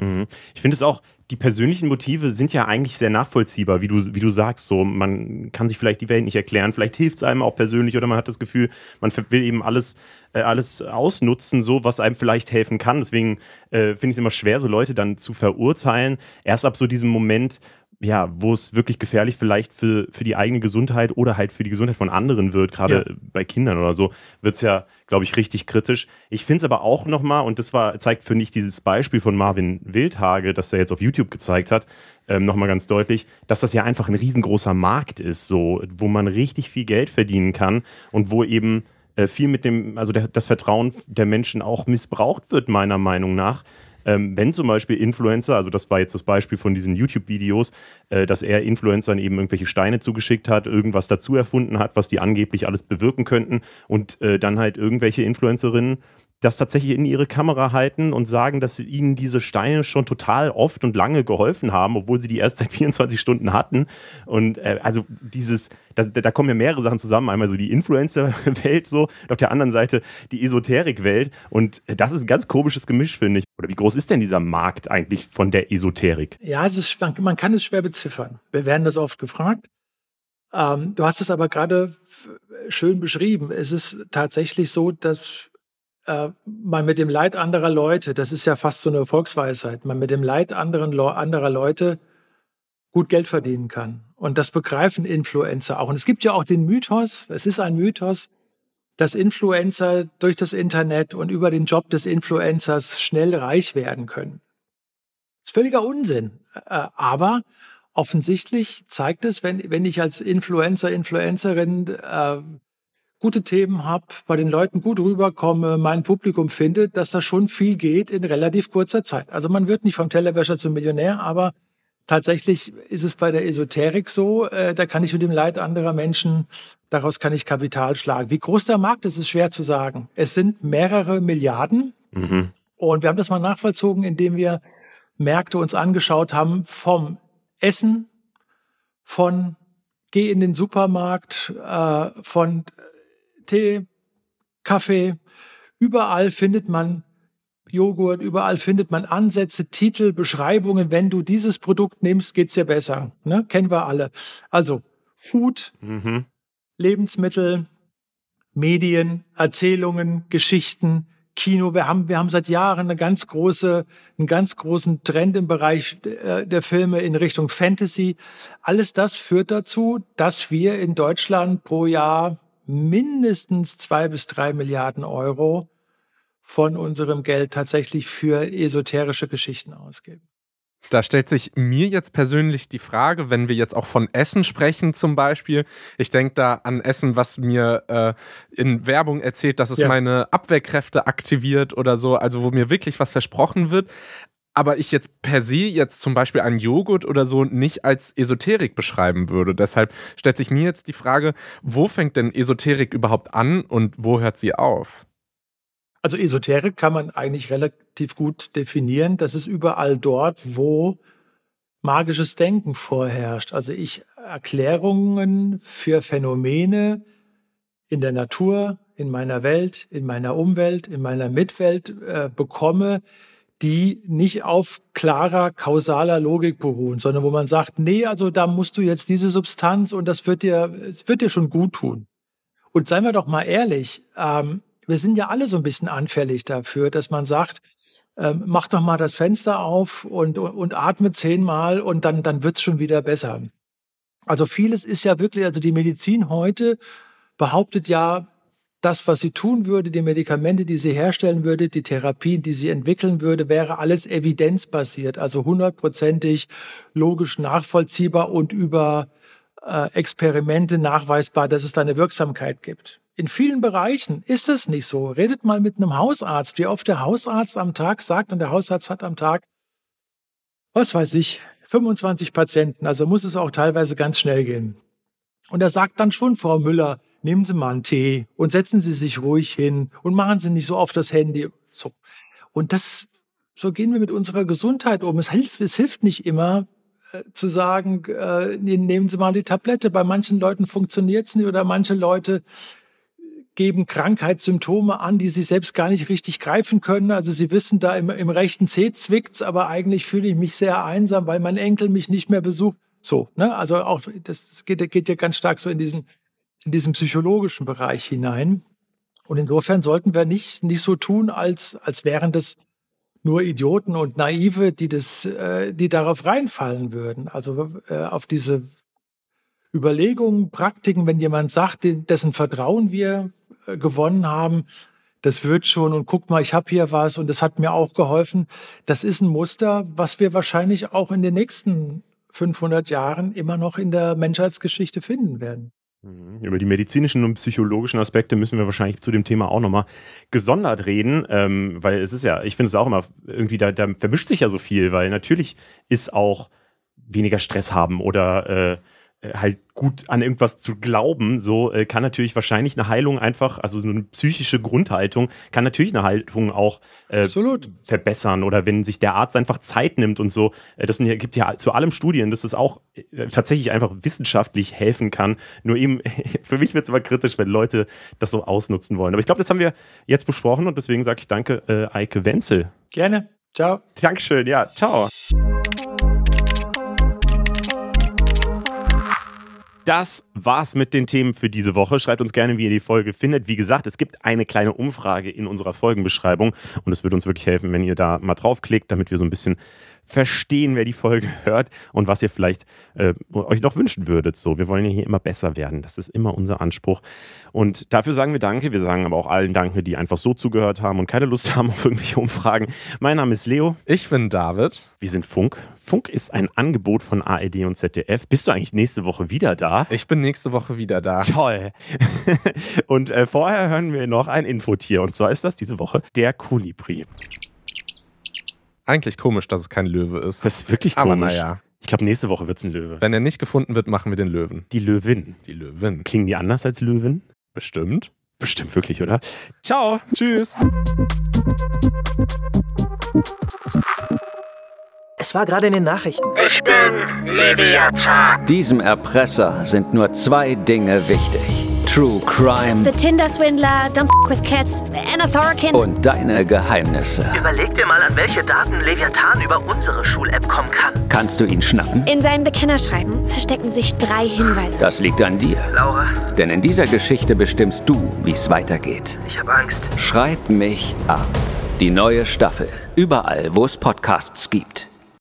Mhm. Ich finde es auch, die persönlichen Motive sind ja eigentlich sehr nachvollziehbar, wie du, wie du sagst. So, man kann sich vielleicht die Welt nicht erklären, vielleicht hilft es einem auch persönlich oder man hat das Gefühl, man will eben alles, äh, alles ausnutzen, so was einem vielleicht helfen kann. Deswegen äh, finde ich es immer schwer, so Leute dann zu verurteilen. Erst ab so diesem Moment, ja, wo es wirklich gefährlich vielleicht für, für die eigene Gesundheit oder halt für die Gesundheit von anderen wird, gerade ja. bei Kindern oder so, wird es ja, glaube ich, richtig kritisch. Ich finde es aber auch nochmal, und das war, zeigt, finde ich, dieses Beispiel von Marvin Wildhage, das er jetzt auf YouTube gezeigt hat, ähm, nochmal ganz deutlich, dass das ja einfach ein riesengroßer Markt ist, so, wo man richtig viel Geld verdienen kann und wo eben äh, viel mit dem, also der, das Vertrauen der Menschen auch missbraucht wird, meiner Meinung nach ähm, wenn zum Beispiel Influencer, also das war jetzt das Beispiel von diesen YouTube-Videos, äh, dass er Influencern eben irgendwelche Steine zugeschickt hat, irgendwas dazu erfunden hat, was die angeblich alles bewirken könnten und äh, dann halt irgendwelche Influencerinnen das tatsächlich in ihre Kamera halten und sagen, dass ihnen diese Steine schon total oft und lange geholfen haben, obwohl sie die erst seit 24 Stunden hatten. Und äh, also dieses, da, da, kommen ja mehrere Sachen zusammen. Einmal so die Influencer-Welt so, und auf der anderen Seite die Esoterik-Welt. Und das ist ein ganz komisches Gemisch, finde ich. Oder wie groß ist denn dieser Markt eigentlich von der Esoterik? Ja, es ist, man, man kann es schwer beziffern. Wir werden das oft gefragt. Ähm, du hast es aber gerade schön beschrieben. Es ist tatsächlich so, dass äh, man mit dem Leid anderer Leute, das ist ja fast so eine Volksweisheit, man mit dem Leid anderen, anderer Leute gut Geld verdienen kann. Und das begreifen Influencer auch. Und es gibt ja auch den Mythos, es ist ein Mythos, dass Influencer durch das Internet und über den Job des Influencers schnell reich werden können. Das ist völliger Unsinn. Äh, aber offensichtlich zeigt es, wenn, wenn ich als Influencer, Influencerin äh, gute Themen habe, bei den Leuten gut rüberkomme, mein Publikum findet, dass da schon viel geht in relativ kurzer Zeit. Also man wird nicht vom Tellerwäscher zum Millionär, aber tatsächlich ist es bei der Esoterik so, äh, da kann ich mit dem Leid anderer Menschen, daraus kann ich Kapital schlagen. Wie groß der Markt ist, ist schwer zu sagen. Es sind mehrere Milliarden mhm. und wir haben das mal nachvollzogen, indem wir Märkte uns angeschaut haben vom Essen, von geh in den Supermarkt äh, von Tee, Kaffee. Überall findet man Joghurt, überall findet man Ansätze, Titel, Beschreibungen. Wenn du dieses Produkt nimmst, geht es dir besser. Ne? Kennen wir alle. Also Food, mhm. Lebensmittel, Medien, Erzählungen, Geschichten, Kino. Wir haben, wir haben seit Jahren eine ganz große, einen ganz großen Trend im Bereich äh, der Filme in Richtung Fantasy. Alles das führt dazu, dass wir in Deutschland pro Jahr mindestens zwei bis drei Milliarden Euro von unserem Geld tatsächlich für esoterische Geschichten ausgeben. Da stellt sich mir jetzt persönlich die Frage, wenn wir jetzt auch von Essen sprechen zum Beispiel. Ich denke da an Essen, was mir äh, in Werbung erzählt, dass es ja. meine Abwehrkräfte aktiviert oder so, also wo mir wirklich was versprochen wird. Aber ich jetzt per se jetzt zum Beispiel einen Joghurt oder so nicht als Esoterik beschreiben würde. Deshalb stellt sich mir jetzt die Frage, wo fängt denn Esoterik überhaupt an und wo hört sie auf? Also Esoterik kann man eigentlich relativ gut definieren. Das ist überall dort, wo magisches Denken vorherrscht. Also ich Erklärungen für Phänomene in der Natur, in meiner Welt, in meiner Umwelt, in meiner Mitwelt äh, bekomme, die nicht auf klarer kausaler Logik beruhen, sondern wo man sagt, nee, also da musst du jetzt diese Substanz und das wird dir, es wird dir schon gut tun. Und seien wir doch mal ehrlich, ähm, wir sind ja alle so ein bisschen anfällig dafür, dass man sagt, ähm, mach doch mal das Fenster auf und, und, und atme zehnmal und dann, dann wird es schon wieder besser. Also vieles ist ja wirklich, also die Medizin heute behauptet ja, das, was sie tun würde, die Medikamente, die sie herstellen würde, die Therapien, die sie entwickeln würde, wäre alles evidenzbasiert, also hundertprozentig logisch nachvollziehbar und über äh, Experimente nachweisbar, dass es da eine Wirksamkeit gibt. In vielen Bereichen ist es nicht so. Redet mal mit einem Hausarzt, wie oft der Hausarzt am Tag sagt, und der Hausarzt hat am Tag, was weiß ich, 25 Patienten, also muss es auch teilweise ganz schnell gehen. Und er sagt dann schon, Frau Müller, nehmen Sie mal einen Tee und setzen Sie sich ruhig hin und machen Sie nicht so oft das Handy. So. Und das, so gehen wir mit unserer Gesundheit um. Es hilft, es hilft nicht immer, äh, zu sagen, äh, nehmen Sie mal die Tablette. Bei manchen Leuten funktioniert es nicht oder manche Leute geben Krankheitssymptome an, die sie selbst gar nicht richtig greifen können. Also sie wissen, da im, im rechten Zeh zwickt's, aber eigentlich fühle ich mich sehr einsam, weil mein Enkel mich nicht mehr besucht. So, ne? Also auch das geht, geht ja ganz stark so in diesen, in diesen psychologischen Bereich hinein. Und insofern sollten wir nicht, nicht so tun, als, als wären das nur Idioten und Naive, die das, äh, die darauf reinfallen würden. Also äh, auf diese Überlegungen, Praktiken, wenn jemand sagt, dessen Vertrauen wir äh, gewonnen haben, das wird schon und guck mal, ich habe hier was und das hat mir auch geholfen. Das ist ein Muster, was wir wahrscheinlich auch in den nächsten 500 Jahren immer noch in der Menschheitsgeschichte finden werden. Mhm. Über die medizinischen und psychologischen Aspekte müssen wir wahrscheinlich zu dem Thema auch nochmal gesondert reden, ähm, weil es ist ja, ich finde es auch immer irgendwie, da, da, vermischt sich ja so viel, weil natürlich ist auch weniger Stress haben oder äh, äh, halt gut an irgendwas zu glauben, so äh, kann natürlich wahrscheinlich eine Heilung einfach, also so eine psychische Grundhaltung, kann natürlich eine Haltung auch äh, verbessern. Oder wenn sich der Arzt einfach Zeit nimmt und so, äh, das gibt ja zu allem Studien, dass es auch äh, tatsächlich einfach wissenschaftlich helfen kann. Nur eben, für mich wird es aber kritisch, wenn Leute das so ausnutzen wollen. Aber ich glaube, das haben wir jetzt besprochen und deswegen sage ich danke, äh, Eike Wenzel. Gerne. Ciao. Dankeschön, ja, ciao. Das war's mit den Themen für diese Woche. Schreibt uns gerne, wie ihr die Folge findet. Wie gesagt, es gibt eine kleine Umfrage in unserer Folgenbeschreibung und es würde uns wirklich helfen, wenn ihr da mal draufklickt, damit wir so ein bisschen verstehen, wer die Folge hört und was ihr vielleicht äh, euch noch wünschen würdet. So, wir wollen ja hier immer besser werden. Das ist immer unser Anspruch. Und dafür sagen wir Danke. Wir sagen aber auch allen Danke, die einfach so zugehört haben und keine Lust haben auf irgendwelche Umfragen. Mein Name ist Leo. Ich bin David. Wir sind Funk. Funk ist ein Angebot von ARD und ZDF. Bist du eigentlich nächste Woche wieder da? Ich bin nächste Woche wieder da. Toll. und äh, vorher hören wir noch ein Infotier. Und zwar ist das diese Woche der Kolibri. Eigentlich komisch, dass es kein Löwe ist. Das ist wirklich komisch. Aber naja. Ich glaube, nächste Woche wird es ein Löwe. Wenn er nicht gefunden wird, machen wir den Löwen. Die Löwin. Die Löwin. Klingen die anders als Löwen? Bestimmt. Bestimmt wirklich, oder? Ciao. Tschüss. Es war gerade in den Nachrichten. Ich bin Leviathan. Diesem Erpresser sind nur zwei Dinge wichtig. True Crime The Tinder Swindler, Don't F with Cats, Anna Sorokin. und deine Geheimnisse. Überleg dir mal, an welche Daten Leviathan über unsere Schul-App kommen kann. Kannst du ihn schnappen? In seinem Bekennerschreiben verstecken sich drei Hinweise. Das liegt an dir. Laura, Denn in dieser Geschichte bestimmst du, wie es weitergeht. ich habe Angst. Schreib mich ab. Die neue Staffel. Überall, wo es Podcasts gibt.